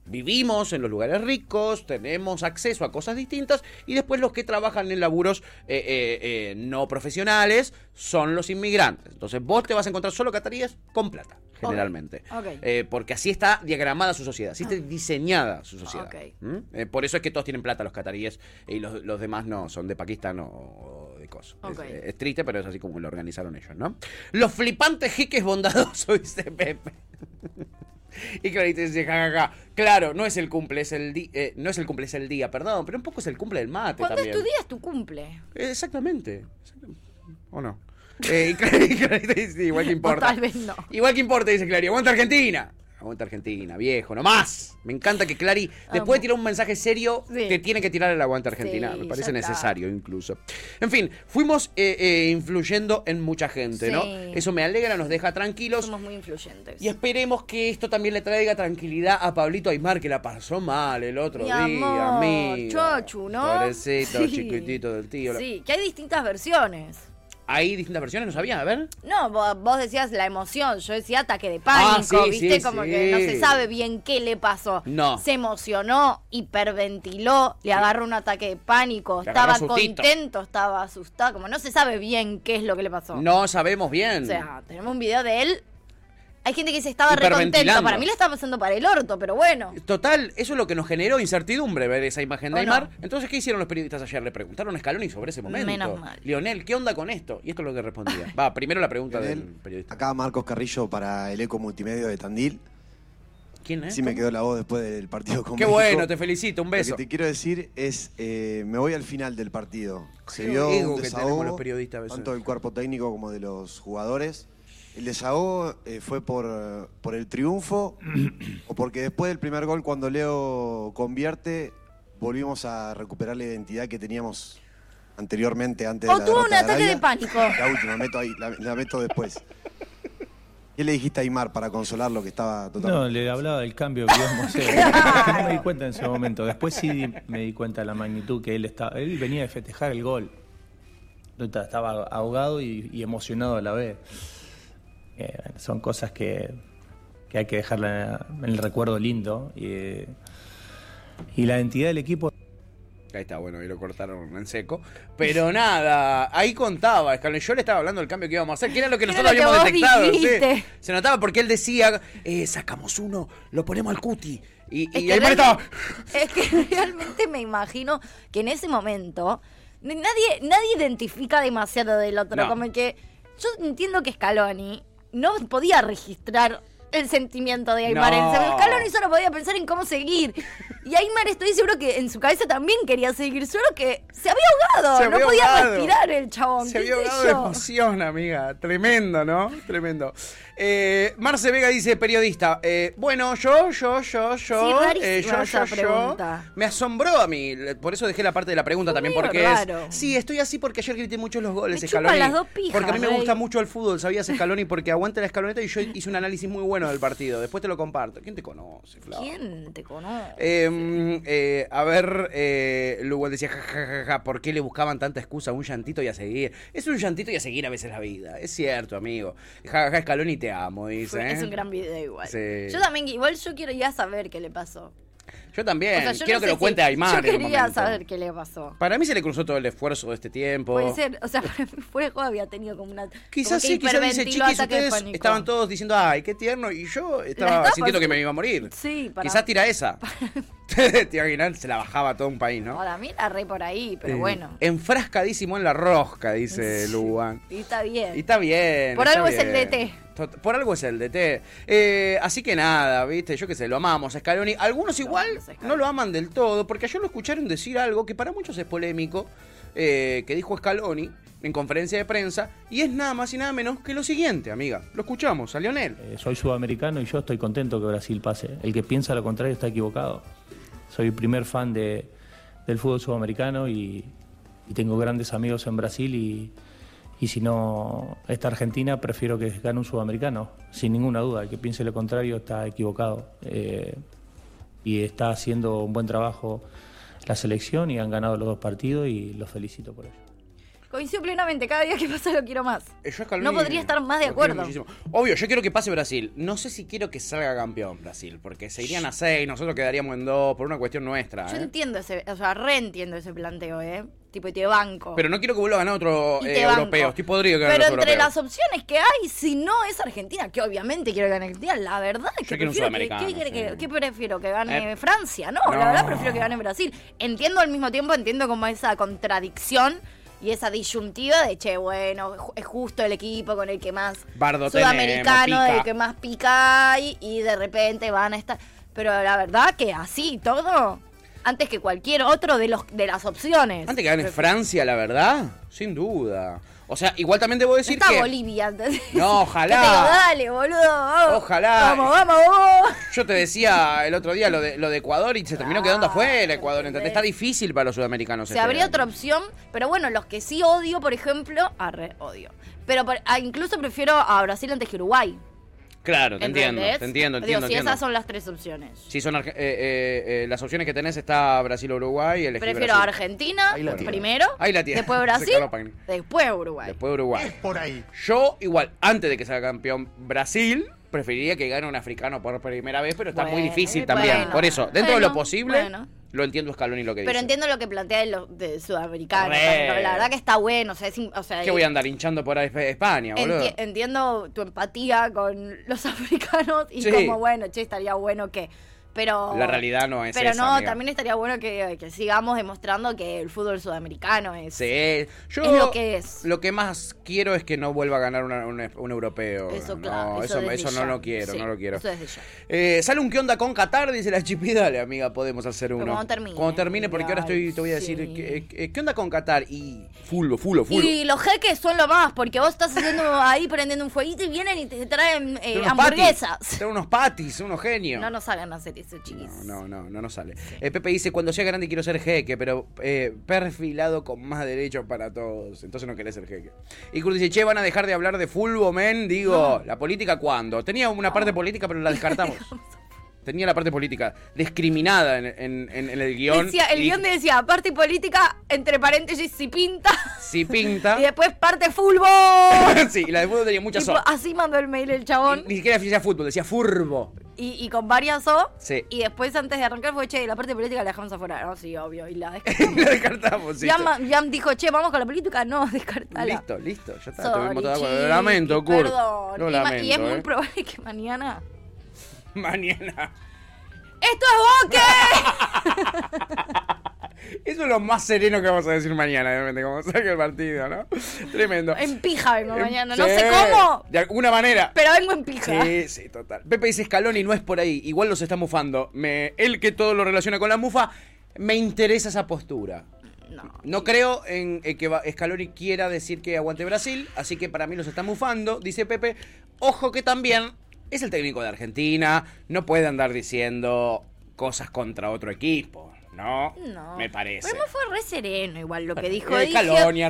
vivimos en los lugares ricos, tenemos acceso a cosas distintas y después los que trabajan en laburos eh, eh, eh, no profesionales son los inmigrantes. Entonces vos te vas a encontrar solo cataríes con plata, generalmente. Porque así está diagramada su sociedad, así está diseñada su sociedad. Por eso es que todos tienen plata los cataríes y los, los demás no, son de Pakistán o, de cosas. Es, es triste, pero es así como lo organizaron ellos, ¿no? Los flipantes jeques bondadosos, dice Pepe. Y Clarita dice, jajaja, claro, no es el cumple, es el día, no es el cumple, es el día, perdón, pero un poco es el cumple del mate también. es tu día es tu cumple. Exactamente. ¿O no? Eh, y Clar- y Clarita dice, igual que importa. O tal vez no. Igual que importa, dice Clary. Aguanta Argentina. Aguanta Argentina, viejo, no más. Me encanta que Clary, después de tirar un mensaje serio, te tiene que tirar el aguanta Argentina. Sí, Me parece necesario incluso. En fin, fuimos eh, eh, influyendo en mucha gente, ¿no? Sí. Eso me alegra, nos deja tranquilos. Somos muy influyentes. Y esperemos que esto también le traiga tranquilidad a Pablito Aymar, que la pasó mal el otro Mi día, amor, amigo. chochu, ¿no? Pobrecito, Sí. chiquitito del tío. Sí, que hay distintas versiones. Hay distintas versiones, no sabía, a ver. No, vos, vos decías la emoción, yo decía ataque de Ah, pánico, sí, ¿viste? sí, Como sí. que no se sabe bien qué le pasó. No. Se emocionó, hiperventiló, le agarró un ataque de pánico, Le estaba contento, estaba asustado, como no se sabe bien qué es lo que le pasó. No sabemos bien. O sea, tenemos un video de él. Hay gente que se estaba recontento. Para mí le estaba pasando para el orto, pero bueno. Total, eso es lo que nos generó incertidumbre ver esa imagen de. Aymar. Entonces, ¿qué hicieron los periodistas ayer? Le preguntaron a Scaloni sobre ese momento. Menos mal. Lionel, ¿qué onda con esto? Y esto es lo que respondía. Va, primero la pregunta del periodista. Acá Marcos Carrillo para el Eco Multimedia de Tandil. ¿Quién es? Sí me quedó la voz después del partido con Qué México. bueno, te felicito, un beso. Lo que te quiero decir es, eh, me voy al final del partido. Se vio un que tenemos desahogo, los periodistas a veces. tanto del cuerpo técnico como de los jugadores. El desahogo eh, fue por, por el triunfo o porque después del primer gol, cuando Leo convierte, volvimos a recuperar la identidad que teníamos anteriormente, antes O de la tuvo un derrota ataque de pánico. La última, meto ahí, la, la meto después. ¿Qué le dijiste a Aymar para consolarlo que estaba totalmente... No, le hablaba del cambio que íbamos a hacer. No me di cuenta en ese momento. Después sí me di cuenta de la magnitud que él estaba. Él venía de festejar el gol. Estaba ahogado y, y emocionado a la vez. Eh, son cosas que, que hay que dejarla en el recuerdo lindo. Y, eh, y la identidad del equipo. Ahí está, bueno, ahí lo cortaron en seco. Pero nada, ahí contaba, Scaloni. Yo le estaba hablando del cambio que íbamos a hacer, que era lo que Era nosotros lo que habíamos vos detectado. sí. Se notaba porque él decía, eh, sacamos uno, lo ponemos al cuti. Y, Es y realmente- estaba... Es que realmente me imagino que en ese momento nadie, nadie identifica demasiado del otro. No. Como que yo entiendo que Scaloni no podía registrar el sentimiento de Aymar. No. El Scaloni solo podía pensar en cómo seguir. Y Aymar estoy seguro que en su cabeza también quería seguir, solo que se había ahogado. Se no podía ahogado. respirar el chabón. Se había ahogado de emoción, amiga. Tremendo, ¿no? Tremendo. Eh, Marce Vega dice, periodista, eh, bueno, yo, yo, yo, yo, Sí, eh, yo, yo, yo. Me asombró a mí, por eso dejé la parte de la pregunta también, porque raro. es... Sí, estoy así porque ayer grité mucho los goles, Me Scaloni. las dos pijas, porque a mí me gusta mucho el fútbol, sabías, Scaloni, porque aguanta la escaloneta y yo hice un análisis muy bueno del partido. Después te lo comparto. ¿Quién te conoce, Flau? ¿Quién te conoce? Eh, eh, a ver, eh, Lugo decía, ja, ja, ja, ja, ¿por qué le buscaban tanta excusa a un llantito y a seguir? Es un llantito y a seguir a veces la vida. Es cierto, amigo. Ja, ja, ja, Scaloni te amo, dice. Fue- ¿eh? Es un gran video igual. Sí. Yo también, igual yo quiero ya saber qué le pasó. Yo también. O sea, yo Quiero no que lo si- cuente Aymar. Yo quería saber qué le pasó. Para mí se le cruzó todo el esfuerzo de este tiempo. Puede ser, o sea, para mí juego había tenido como una. Quizás como sí, quizás dice, chiquis, ustedes estaban todos diciendo, ay, qué tierno, y yo estaba sintiendo que me iba a morir. Sí, para. Quizás tira esa. Tío Aguinaldo se la bajaba a todo un país, ¿no? Para mí la re por ahí, pero Eh, bueno. Enfrascadísimo en la rosca, dice Luan. Y está bien. Y está bien. Por está algo es el. DT. Por algo es el DT. Eh, así que nada, viste, yo qué sé, lo amamos a Scaloni. Algunos igual no lo aman del todo, porque ayer lo escucharon decir algo que para muchos es polémico, eh, que dijo Scaloni en conferencia de prensa, y es nada más y nada menos que lo siguiente, amiga. Lo escuchamos, a Lionel. Eh, soy sudamericano y yo estoy contento que Brasil pase. El que piensa lo contrario está equivocado. Soy el primer fan de, del fútbol sudamericano y, y tengo grandes amigos en Brasil y, y si no esta Argentina prefiero que gane un sudamericano, sin ninguna duda. El que piense lo contrario está equivocado. Eh, y está haciendo un buen trabajo la selección y han ganado los dos partidos y los felicito por ello. Coincido plenamente, cada día que pasa lo quiero más. Eh, yo a Scaloni No podría estar más de acuerdo. Obvio, yo quiero que pase Brasil. No sé si quiero que salga campeón Brasil, porque se irían a seis, nosotros quedaríamos en dos, por una cuestión nuestra. Yo ¿eh? entiendo ese, o sea, reentiendo ese planteo, ¿eh? Tipo, y te banco. Pero no quiero que vuelva a ganar otro eh, europeo. Estoy podrido que Pero entre europeos. las opciones que hay, si no es Argentina, que obviamente quiero que gane Argentina, la verdad es que Yo quiero un prefiero que, sudamericano, ¿qué, quiere que- sí. qué prefiero? ¿Que gane Eh, Francia? No, no. la verdad prefiero que gane Brasil. Entiendo al mismo tiempo, entiendo como esa contradicción y esa disyuntiva de, che, bueno, es justo el equipo con el que más Bardo sudamericano, tenemos, el que más pica hay, y de repente van a estar... Pero la verdad que así, todo, antes que cualquier otro de, los, de las opciones. Antes que gane Francia, la verdad, sin duda. O sea, igual también debo decir Está que... Bolivia. ¿entendés? No, te digo, ojalá. dale, boludo. vamos. Ojalá. Vamos, vamos, vamos. Yo te decía el otro día lo de, lo de Ecuador y se terminó quedando afuera Ecuador. ¿entendés? Está difícil para los sudamericanos. Se este habría año. otra opción, pero bueno, los que sí odio, por ejemplo, arre, odio. Pero por- ah, incluso prefiero a Brasil antes que Uruguay. Claro, te entiendo, te entiendo, Digo, entiendo. si entiendo. esas son las tres opciones. Sí, son arge- eh, eh, eh, las opciones que tenés está Brasil o Uruguay. elegí Prefiero a Brasil. Argentina Ahí la tiene. primero, Ahí la tiene. después Brasil, después Uruguay. Después Uruguay. por ahí. Yo, igual, antes de que sea campeón Brasil, preferiría que gane un africano por primera vez, pero está muy Bueno, difícil bueno. también. Por eso, dentro de lo Bueno, posible, bueno. Lo entiendo Scaloni lo que Pero dice. entiendo lo que plantea de, los de sudamericano. Pero La verdad que está bueno. O sea, es o sea, ¿Qué voy a andar hinchando por ahí España, boludo? Enti- entiendo tu empatía con los africanos y Sí. como, bueno, che, estaría bueno que... Pero, La realidad no es Pero esa, no, amiga. también estaría bueno que, que sigamos demostrando que el fútbol sudamericano es... Sí, yo Es lo que es. Lo que más quiero es que no vuelva a ganar una- un, un europeo. Eso, no, claro, eso, eso eso, no lo quiero, Sí, no lo quiero. eso. Eh, sale un qué onda con Qatar, dice la chipi, dale amiga, podemos hacer uno. cuando termine. Cuando termine, porque ahora estoy, te voy a decir, ¿qué, qué- qué onda con Qatar? Y fulo, fulo, fulo. Y los jeques son lo más, porque vos estás haciendo ahí prendiendo un fueguito y vienen y te traen eh, hamburguesas. patis, trae unos patis, unos genios. No nos hagan hacer eso, chiquis. No, no, no nos sale. Eh, Pepe dice, cuando sea grande quiero ser jeque, pero eh, perfilado con más derechos para todos. Entonces no querés ser jeque. Y Kurt dice, che, van a dejar de hablar de fútbol, men. Digo, ¿la política cuándo? Tenía una parte política, pero la descartamos. Tenía la parte política discriminada en, en- en- en el guion. Decía, el Y guion decía parte política, entre paréntesis, si pinta. Si pinta. Y después parte fútbol. sí, y la de fútbol tenía muchas O. así mandó el mail el chabón. Ni siquiera decía fútbol, decía furbo. Y, y con varias O. Sí. Y después, antes de arrancar, fue, che, la parte política la dejamos afuera. No, sí, obvio. Y la descartamos. la descartamos, sí. Yam, Yam dijo, che, vamos con la política. No, descartala. Listo, listo, ya está. Sorry, Lo lamento, Kurt. Perdón. Lo Y lamento. y es muy eh. probable que mañana. Mañana. ¡Esto es Boque! Eso es lo más sereno que vamos a decir mañana, obviamente, como saque el partido, ¿no? Tremendo. en pija vengo mañana. No Sí, sé cómo, De alguna manera. pero vengo en pija. Sí, sí, total. Pepe dice Scaloni no es por ahí. Igual los está mufando. Me, él que todo lo relaciona con la mufa, me interesa esa postura. No, creo en, en que Scaloni quiera decir que aguante Brasil, así que para mí los está mufando, dice Pepe. Ojo que también es el técnico de Argentina, no puede andar diciendo cosas contra otro equipo, ¿no? No. Me parece. Pero fue re sereno igual lo que dijo. Eh, es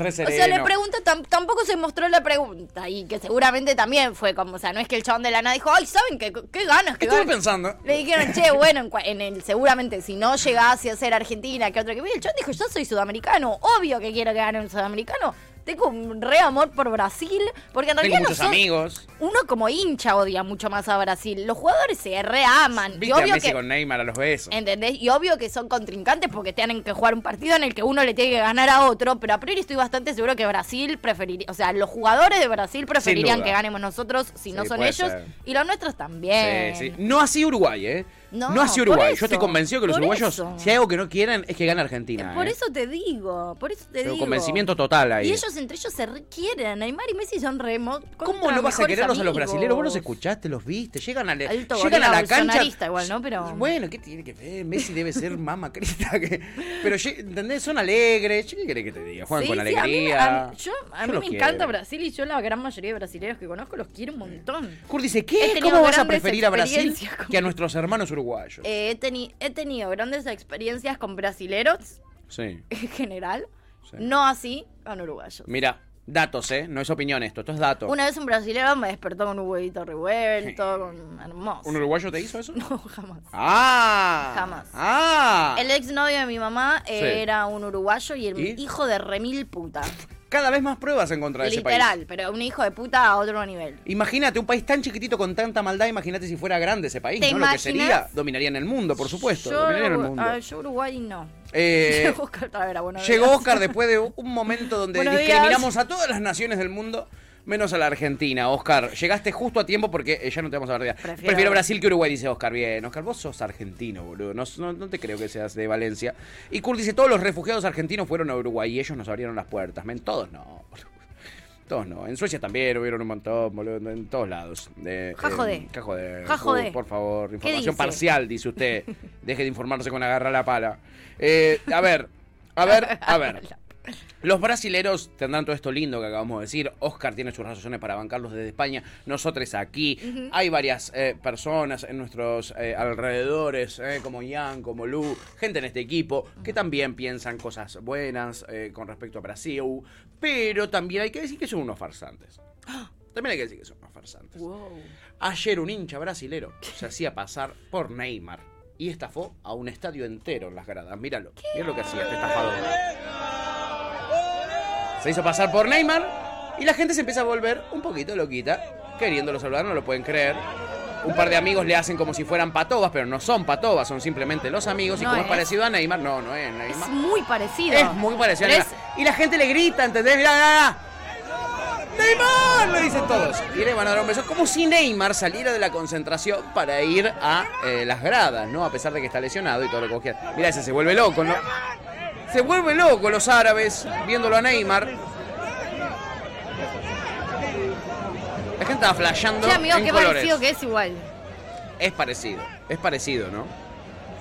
re O sea, sereno. le pregunta, tam- tampoco se mostró la pregunta. Y que seguramente también fue como, o sea, no es que el chabón de la nada dijo, ay, ¿saben qué, qué ganas? Qué Estuve ganas?". pensando. Le dijeron, che, bueno, en, en el, seguramente si no llegase a ser Argentina, que otro que El chabón dijo, yo soy sudamericano, obvio que quiero que gane un sudamericano. Tengo un re amor por Brasil, porque en Tengo realidad no amigos. uno como hincha odia mucho más a Brasil. Los jugadores se reaman. Y Viste a obvio Messi que, con Neymar a los besos. ¿Entendés? Y obvio que son contrincantes porque tienen que jugar un partido en el que uno le tiene que ganar a otro, pero a priori estoy bastante seguro que Brasil preferiría, o sea, los jugadores de Brasil preferirían duda. que ganemos nosotros si no Sí, son puede ellos ser. y los nuestros también. Sí, sí. No así Uruguay, ¿eh? No, No, así Uruguay. eso, Yo estoy convencido que los uruguayos, eso. si hay algo que no quieren, es que gane Argentina. Por ¿eh? eso te digo, por eso te digo. convencimiento total ahí. Y ellos entre ellos se requieren. Neymar y Messi son remo. ¿Cómo no vas a quererlos a los brasileños? Vos los escuchaste, los viste, llegan a, la- Alto llegan a la cancha. igual, ¿no? Pero... Bueno, ¿qué tiene que ver? Messi debe ser mama crista. Que... Pero, ¿entendés? Son alegres. ¿Qué querés que te diga? Juegan Sí, con sí, a mí- alegría. a mí- yo, a Yo mí me quiero. encanta Brasil y yo la gran mayoría de brasileños que conozco los quiero un montón. Kurt dice, ¿qué? ¿Cómo vas a preferir a Brasil que a nuestros hermanos uruguayos? Eh, he, teni- he tenido grandes experiencias con brasileros Sí. en general, Sí. no así con uruguayos. Mira, datos, ¿eh? No es opinión esto, esto es datos. Una vez un brasilero me despertó con un huevito revuelto, con hermoso. ¿Un uruguayo te hizo eso? No, jamás. ¡Ah! Jamás. ¡Ah! El exnovio de mi mamá eh, Sí. era un uruguayo y el ¿Y? hijo de remil puta. cada vez más pruebas en contra de ese país. Literal, pero un hijo de puta a otro nivel. Imagínate, un país tan chiquitito con tanta maldad, imagínate si fuera grande ese país, ¿Te ¿no? Lo que sería, dominaría en el mundo, por supuesto. Yo, dominaría en el mundo. yo Uruguay no. Eh, Llegó Oscar Talavera, buenos Llegó días. Oscar después de un momento donde Buenos días. discriminamos a todas las naciones del mundo, menos a la Argentina. Oscar, llegaste justo a tiempo porque eh, ya no te vamos a ver. Prefiero, Prefiero- Brasil que Uruguay, dice Oscar. Bien, Oscar, vos sos argentino, boludo. No, no- no te creo que seas de Valencia. Y Kurt dice, todos los refugiados argentinos fueron a Uruguay y ellos nos abrieron las puertas. Men, todos no. Todos no. En Suecia también hubieron un montón, boludo. En todos lados. Eh, jodé. ja, jodé. Ja, jodé. Uh, por favor, información parcial, dice usted. Deje de informarse con agarra la pala. Eh, a ver, a ver, a ver. Los brasileros tendrán todo esto lindo que acabamos de decir. Oscar tiene sus razones para bancarlos desde España. Nosotros aquí. Hay varias eh, personas en nuestros eh, alrededores, eh, como Ian, como Lu, gente en este equipo, que también piensan cosas buenas con respecto a Brasil. Pero también hay que decir que son unos farsantes. También hay que decir que son unos farsantes. Ayer un hincha brasilero se hacía pasar por Neymar y estafó a un estadio entero en las gradas. Míralo, mira lo que hacía este estafador. Se hizo pasar por Neymar y la gente se empieza a volver un poquito loquita, queriéndolo saludar, no lo pueden creer. Un par de amigos le hacen como si fueran patobas, pero no son patobas, son simplemente los amigos. y No como es es. parecido a Neymar, no, no es Neymar. Es muy parecido. Es muy parecido a Neymar. Y la gente le grita, ¿entendés? Mirá, mirá, mirá. ¡Neymar! Le dicen todos. Y le van a dar un beso. Como si Neymar saliera de la concentración para ir a eh, las gradas, ¿no? A pesar de que está lesionado y todo lo que vos quieras. Mirá, ese se vuelve loco, ¿no? Se vuelve loco los árabes viéndolo a Neymar. La gente estaba flasheando Sí, amigo, en qué colores. parecido que es igual. Es parecido, es parecido, ¿no?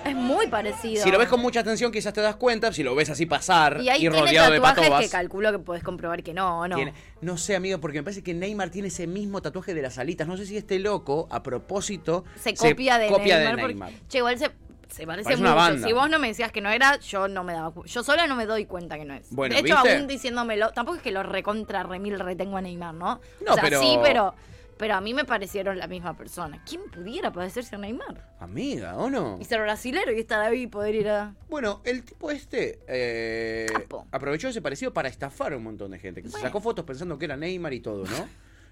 Es muy parecido. Si lo ves con mucha atención quizás te das cuenta, si lo ves así pasar Y ahí y tiene rodeado de tatuajes patobas. que calculo que podés comprobar que no, ¿no? Tiene- no sé, amigo, porque me parece que Neymar tiene ese mismo tatuaje de las alitas. No sé si este loco, a propósito, Se copia de copia Neymar. de porque-. Che, igual se, se parece, mucho. Si vos no me decías que no era, yo no me daba Yo sola no me doy cuenta que no es. Bueno, de hecho, ¿viste? aún diciéndomelo, tampoco es que lo recontra remil retengo a Neymar, ¿no? No, o sea, pero- sí, pero, pero a mí me parecieron la misma persona. ¿Quién pudiera parecerse a Neymar? Amiga, ¿o no? Y ser brasilero y estar ahí y poder ir a... Bueno, el tipo este eh, aprovechó ese parecido para estafar a un montón de gente. Que se sacó fotos pensando que era Neymar y todo, ¿no?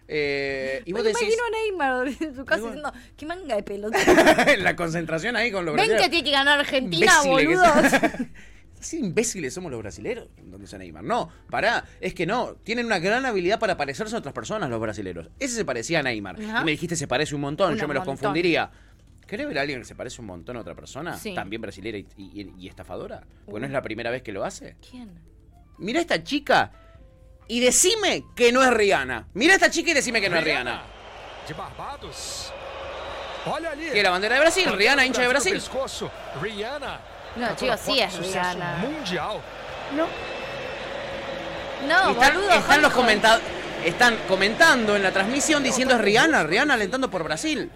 Eh, y Me vos decís, imagino a Neymar en su casa diciendo, qué manga de pelota. la concentración ahí con los Ven que tiene que ganar Argentina, boludos. Así imbéciles somos los brasileros, donde sea Neymar. No, pará, es que no. Tienen una gran habilidad para parecerse a otras personas los brasileros. Ese se parecía a Neymar. Ajá. Y me dijiste se parece un montón, Un yo me los montón. confundiría. ¿Querés ver a alguien que se parece un montón a otra persona? Sí. También brasilera y, y- y estafadora. Porque no Uh. es la primera vez que lo hace. ¿Quién? Mira esta chica y decime que no es Rihanna. Mira esta chica y decime que no es Rihanna. De Barbados. Olha ali. Que la bandera de Brasil, Rihanna, hincha de Brasil. Rihanna. No, chicos, sí es Rihanna. Mundial. No. No, Y están, boludo. están los Juanjo. comenta- están comentando en la transmisión diciendo es Rihanna, Rihanna alentando por Brasil.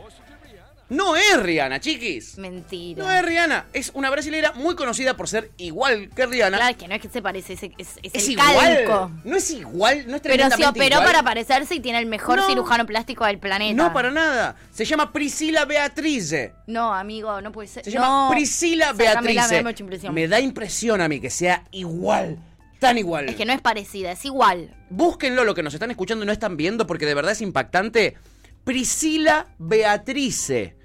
No es Rihanna, chiquis. Mentira. No es Rihanna. Es una brasilera muy conocida por ser igual que Rihanna. Claro, que no es que se parece, es, es, es es el igual. calco. No es igual, no es Pero se operó igual. para parecerse y tiene el mejor No. cirujano plástico del planeta. No, para nada. Se llama Priscila Beatrice. No, amigo, no puede ser. Se llama. Priscila Beatrice. me da impresión. Me da impresión a mí que sea igual. Tan igual. Es que no es parecida, es igual. Búsquenlo, lo que nos están escuchando y no están viendo, porque de verdad es impactante. Priscila Beatrice.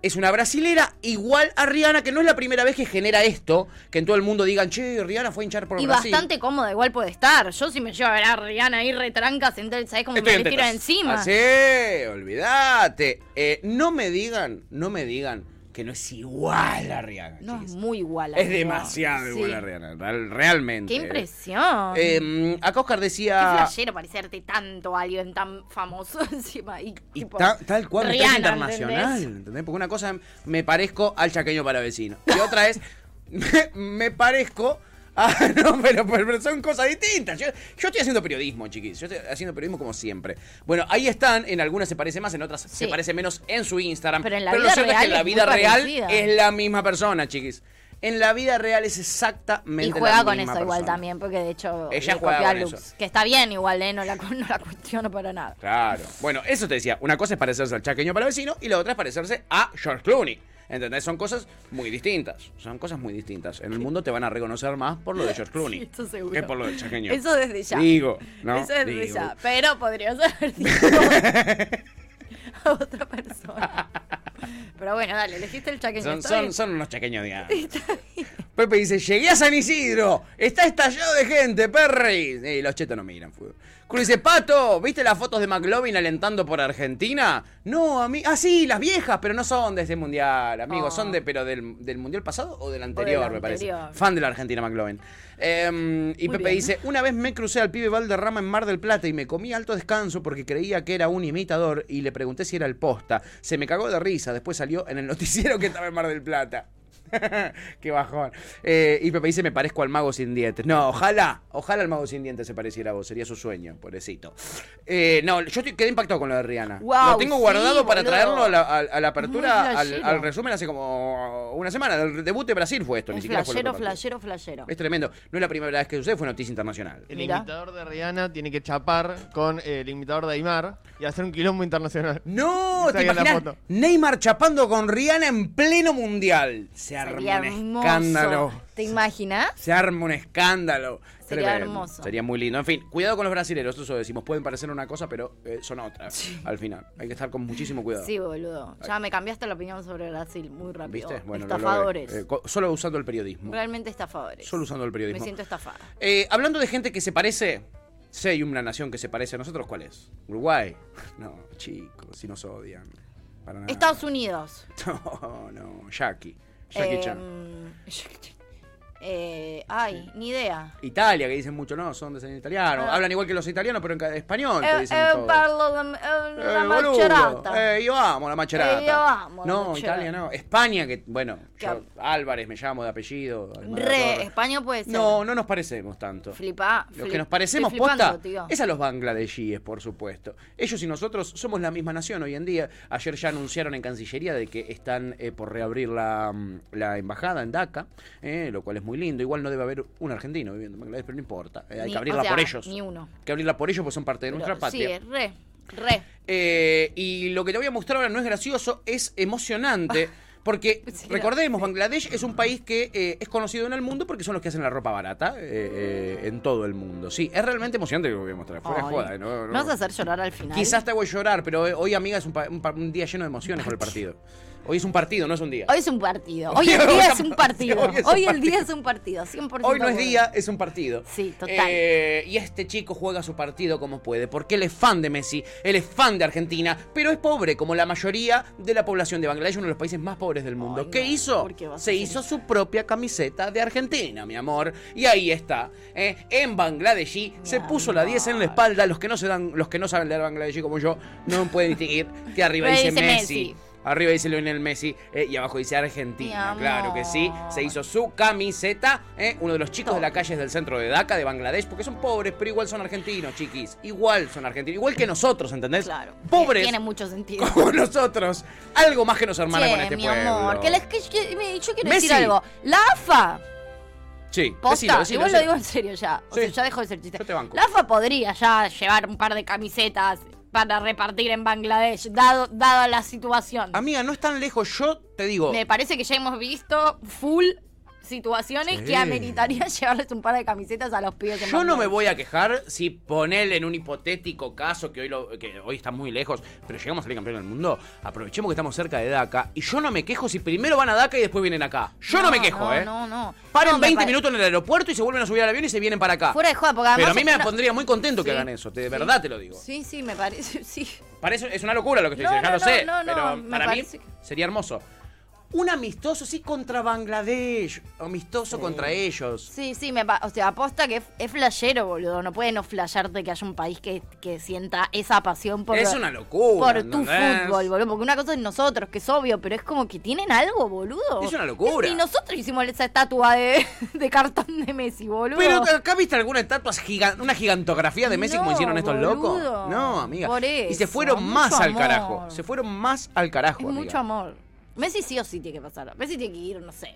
Es una brasilera igual a Rihanna, que no es la primera vez que genera esto, que en todo el mundo digan, che, Rihanna fue a hinchar por Y Brasil. bastante cómoda igual puede estar. Yo si me llevo a ver a Rihanna ahí retranca, ¿sabes cómo Estoy me le tiro encima? Ah, sí, olvídate. Eh, no me digan, no me digan que no es igual a Rihanna. No, es muy igual. Es amigo. demasiado Sí. igual a Rihanna, real- realmente. Qué impresión. Eh, acá Oscar Qué decía... flashero parecerte tanto a alguien tan famoso encima. Y, Y tipo, ta- tal cual, Rihanna, es internacional, ¿entendés? ¿entendés? Porque una cosa me parezco al chaqueño para vecino. Y otra es, me, me parezco a... No, pero, pero son cosas distintas. Yo, yo estoy haciendo periodismo, chiquis. Yo estoy haciendo periodismo como siempre. Bueno, ahí están. En algunas se parece más, en otras se parece menos en su Instagram. Pero en la lo vida cierto es que en real la es vida real parecida. es la misma persona, chiquis. En la vida real es exactamente Y juega la con misma eso igual también, porque de hecho Ella juega con looks. eso. Que está bien igual, ¿eh? No la, no la cuestiono para nada. Claro. Bueno, eso te decía. Una cosa es parecerse al chaqueño para vecino y la otra es parecerse a George Clooney. ¿Entendés? Son cosas muy distintas. Son cosas muy distintas. En el mundo te van a reconocer más por lo de George Clooney. Sí, eso seguro. Que por lo del chaqueño. Eso desde ya. Digo, ¿no? Eso desde Digo. ya. Pero podrías haber dicho a otra persona. Pero bueno, dale, elegiste el chaqueño. Son, ¿está son, bien? son unos chaqueños de antes. Pepe dice, llegué a San Isidro, está estallado de gente, perri. Y los chetos no miran fútbol. Cruz dice, Pato, ¿viste las fotos de McLovin alentando por Argentina? No, a mí. Ah, sí, las viejas, pero no son de este mundial, amigos. Oh. Son de, pero del, del mundial pasado o del anterior, me parece. anterior. Fan de la Argentina, McLovin. Em, y Muy Pepe bien. dice, una vez me crucé al pibe Valderrama en Mar del Plata y me comí alto descanso porque creía que era un imitador y le pregunté si era el posta. Se me cagó de risa, después salió en el noticiero que estaba en Mar del Plata. Qué bajón. Eh, y Pepe dice, me parezco al mago sin dientes. No, ojalá, ojalá el mago sin dientes se pareciera a vos. Sería su sueño, pobrecito. Eh, no, yo estoy- quedé impactado con lo de Rihanna. Lo tengo sí, guardado para boludo. traerlo a la, a- a la apertura, al, resumen hace como una semana. El debut de Brasil fue esto, ni Es siquiera fue flashero. Es tremendo. No es la primera vez que sucede, fue noticia internacional. El Mira. imitador de Rihanna tiene que chapar con eh, el imitador de Aymar y hacer un quilombo internacional. No, ¿te imaginas? foto. Neymar chapando con Rihanna en pleno mundial. Se arma Sería un hermoso. escándalo. ¿Te imaginas? Se arma un escándalo. Sería Tremendo. hermoso. Sería muy lindo. En fin, cuidado con los brasileños, eso decimos. Pueden parecer una cosa, pero eh, son otras al final. Hay que estar con muchísimo cuidado. Sí, boludo. Ya me cambiaste la opinión sobre Brasil muy rápido. ¿Viste? Bueno, lo Estafadores. Eh, solo usando el periodismo. Realmente estafadores. Solo usando el Me periodismo. siento estafada. Eh, hablando de gente que se parece, si hay una nación que se parece a nosotros, ¿cuál es? ¿Uruguay? No, chicos, si nos odian. Para nada. Estados Unidos. No, no, Jackie. Jackie Chan. Jackie Chan. Eh, ay, ni idea. Italia, que dicen mucho, no, son de italiano. Ah. Hablan igual que los italianos, pero en español te Eh, dicen eh, todo. parlo de, eh, la Eh. Eh, yo amo la macherata. Eh, yo amo la No, macherata. Italia no. España, que, bueno, ¿Qué yo, Álvarez me llamo de apellido. Re. España puede ser. No, no nos parecemos tanto. Flipa, Los flip- que nos parecemos posta tío. es a los bangladesíes, por supuesto. Ellos y nosotros somos la misma nación hoy en día. Ayer ya anunciaron en Cancillería de que están eh, por reabrir la, mm, la embajada en Dhaka, eh, lo cual es muy lindo. Igual no debe haber un argentino viviendo en Bangladesh, pero no importa. Eh, hay Ni- que abrirla o sea, por ellos. Ni uno. Hay que abrirla por ellos porque son parte de nuestra patria. Sí, re, re. Eh, y lo que te voy a mostrar ahora no es gracioso, es emocionante. Porque recordemos, Bangladesh es un país que eh, es conocido en el mundo porque son los que hacen la ropa barata eh, eh, en todo el mundo. Sí, es realmente emocionante lo que voy a mostrar. Fuera de Ay, joda, no- no- ¿Me vas a hacer llorar al final? Quizás te voy a llorar, pero eh, hoy, amiga, es un, un un día lleno de emociones con el partido. Hoy es un partido, no es un día. Hoy es un partido. Hoy el día es un partido. Hoy el día es un partido. 100% Hoy no es día, es un partido. Sí, total. Eh, y este chico juega su partido como puede, porque él es fan de Messi, él es fan de Argentina, pero es pobre, como la mayoría de la población de Bangladesh, uno de los países más pobres del mundo. ¿Qué hizo? Se hizo su propia camiseta de Argentina, mi amor. Y ahí está. ¿eh? En Bangladeshi se puso la 10 en la espalda. Los que no se dan, los que no saben leer Bangladeshi como yo, no pueden distinguir que arriba dice, dice Messi. Messi. Arriba dice Lionel Messi eh, y abajo dice Argentina. Claro que sí. Se hizo su camiseta. eh, uno de los chicos de la calle del centro de Dhaka, de Bangladesh, porque son pobres, pero igual son argentinos, chiquis. Igual son argentinos. Igual que nosotros, ¿entendés? Claro. Pobres Tiene mucho sentido. como nosotros. Algo más que nos hermana con este mi pueblo. amor, que les, que- que- yo quiero Messi. decir algo. La AFA, Sí, posta, decilo, decilo, igual lo digo en serio ya. O Sí. sea, ya dejo de ser chiste. Yo te banco. La AFA podría ya llevar un par de camisetas para repartir en Bangladesh, dado, dada la situación. Amiga, no es tan lejos. Yo te digo. Me parece que ya hemos visto full situaciones Sí. que ameritaría llevarles un par de camisetas a los pibes en Yo no me voy a quejar si ponele en un hipotético caso que hoy, lo, que hoy está muy lejos, pero llegamos a salir campeón del mundo. Aprovechemos que estamos cerca de Dhaka. Y yo no me quejo si primero van a Dhaka y después vienen acá. Yo no, me quejo, no, ¿eh? No, no. Paren No, me 20 pare- minutos en el aeropuerto y se vuelven a subir al avión y se vienen para acá. Fuera de joda, porque además... pero a mí me pondría muy contento que hagan eso, de sí. verdad te lo digo. Sí, sí, me parece, sí. Para eso es una locura lo que estoy diciendo, ya no, lo sé. no, no, pero para mí parece que- sería hermoso. Un amistoso, sí, contra Bangladesh. Amistoso contra ellos. Sí, sí, me o sea, aposta que es, es flashero, boludo. No puede no flasharte que haya un país que, que sienta esa pasión por, Es una locura, por tu fútbol, boludo. Porque una cosa es nosotros, que es obvio, pero es como que tienen algo, boludo. Es una locura. Y nosotros hicimos esa estatua de, de cartón de Messi, boludo. Pero acá viste alguna estatua, giga- una gigantografía de Messi como hicieron estos locos. No, amiga. Por y se eso, fueron mucho más al carajo. Se fueron más al carajo, es amiga. mucho amor. Messi sí o sí tiene que pasar. Messi tiene que ir, no sé.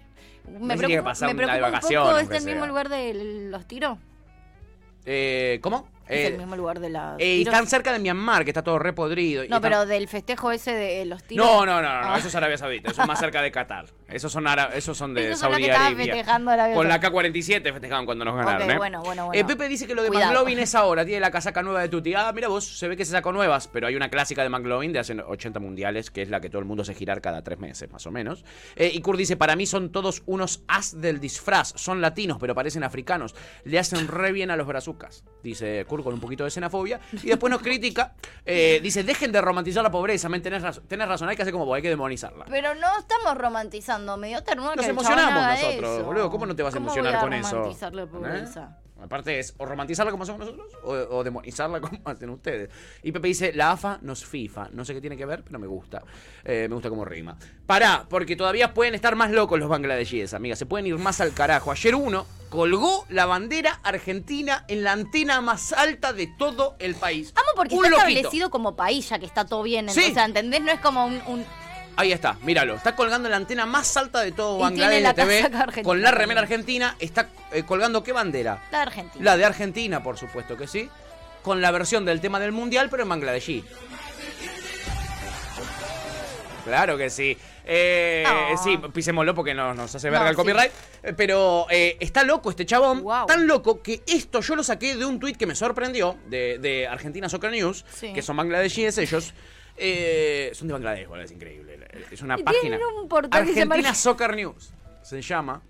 Me Messi tiene que pasar me preocupa un vacaciones, poco, ¿Este el mismo lugar de los tiros? Eh, ¿Cómo? Es Eh, el mismo lugar de la. eh, y están cerca de Myanmar, que está todo repodrido. y No, están- pero del festejo ese de los tiros. No, no, no, no, Ah. eso es Arabia Saudita, eso es más cerca de Qatar. Esos son, ara- esos son de Esos son los Saudi Arabia. Con la Saudita. K-47 festejaban cuando nos ganaron, Ok, ¿eh? bueno, bueno, Eh, bueno. Pepe dice que lo de. McLovin es ahora, tiene la casaca nueva de Tuti. Ah, mira vos, se ve que se sacó nuevas, pero hay una clásica de McLovin de hace 80 mundiales, que es la que todo el mundo hace girar cada tres meses, más o menos. Eh, y Kurt dice, para mí son todos unos as del disfraz, son latinos, pero parecen africanos. Le hacen re bien a los brazucas, dice Kurt con un poquito de xenofobia. Y después nos critica, eh, dice, dejen de romantizar la pobreza, men, tenés, razón, tenés razón, hay que hacer como vos, hay que demonizarla. Pero no estamos romantizando, me dio ternura Nos que el emocionamos haga nosotros, eso. boludo. ¿Cómo no te vas a ¿Cómo emocionar voy a con eso? romantizar la ¿Eh? pobreza? Aparte es o romantizarla como hacemos nosotros o, o demonizarla como hacen ustedes. Y Pepe dice, la AFA no es FIFA. No sé qué tiene que ver, pero me gusta. Eh, me gusta como rima. Pará, porque todavía pueden estar más locos los bangladesíes, amiga. Se pueden ir más al carajo. Ayer uno colgó la bandera argentina en la antena más alta de todo el país. Amo porque Un está loquito. establecido como país, ya que está todo bien. Sí. O sea, ¿entendés? No es como un. un- Ahí está, míralo. Está colgando la antena más alta de todo Bangladesh la TV. argentina Con la remera argentina. Está eh, colgando qué bandera? La de Argentina. La de Argentina, por supuesto que sí. Con la versión del tema del mundial, pero en bangladesí. Claro que sí. Eh, Sí, pisémoslo porque nos, nos hace verga No, el copyright. Eh, Pero eh, está loco este chabón. Tan loco que esto yo lo saqué de un tuit que me sorprendió de, de Argentina Soccer News, Sí. que son bangladesíes ellos. Eh, son de Bangladesh, boludo, es increíble. Es una página. un portal que se llama Argentina Soccer News. Se llama.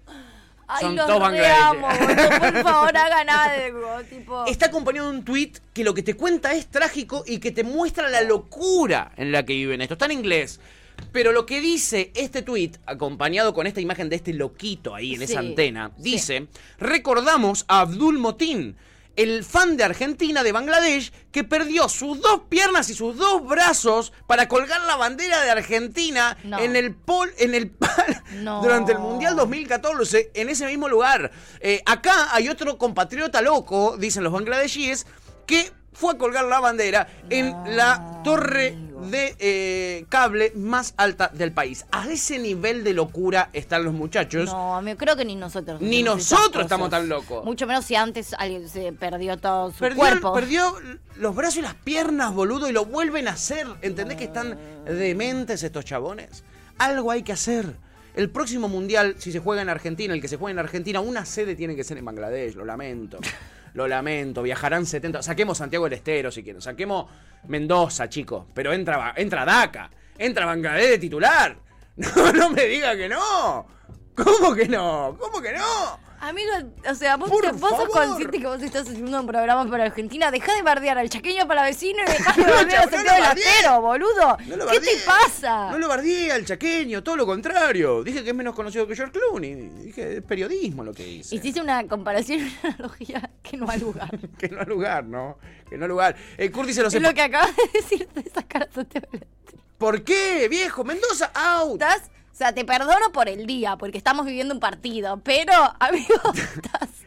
Ay, son los todos Por favor, hagan algo. Tipo. Está acompañado de un tweet que lo que te cuenta es trágico y que te muestra la locura en la que viven esto. Está en inglés. Pero lo que dice este tweet, acompañado con esta imagen de este loquito ahí en esa antena, dice: Recordamos a Abdul Motin, el fan de Argentina de Bangladesh, que perdió sus dos piernas y sus dos brazos para colgar la bandera de Argentina No. en el pol, en el No. durante el Mundial 2014 en ese mismo lugar. Eh, acá hay otro compatriota loco, dicen los bangladesíes, que fue a colgar la bandera en la torre de eh, cable más alta del país. A ese nivel de locura están los muchachos. No, amigo, creo que ni nosotros. Ni nosotros estamos tan locos. Mucho menos si antes alguien se perdió todo su Perdió, cuerpo. perdió los brazos y las piernas, boludo, y lo vuelven a hacer. ¿Entendés que están dementes estos chabones? Algo hay que hacer. El próximo mundial, si se juega en Argentina, el que se juegue en Argentina, una sede tiene que ser en Bangladesh, lo lamento. Lo lamento, viajarán 70. Saquemos Santiago del Estero si quieren. Saquemos Mendoza, chicos. Pero entra, entra Dhaka. Entra Bangladesh de titular. No, no me diga que no. ¿Cómo que no? ¿Cómo que no? Amigo, o sea, vos, Por te- vos sos favor. consciente que vos estás haciendo un programa para Argentina. Dejá de bardear al chaqueño para vecino y dejá de bardear al No, no lo bardeé. acero, boludo. No lo ¿Qué te bardeé. pasa? No lo bardeé al chaqueño, todo lo contrario. Dije que es menos conocido que George Clooney. Dije, es periodismo lo que hice. Hiciste una comparación, una analogía que no ha lugar. Que no al lugar, ¿no? Que no al lugar. Kurt dice los es lo que acabas de decir de sacar a Santiago del ¿Por qué, viejo? Mendoza, out. Estás, sea, te perdono por el día, porque estamos viviendo un partido, pero, amigo,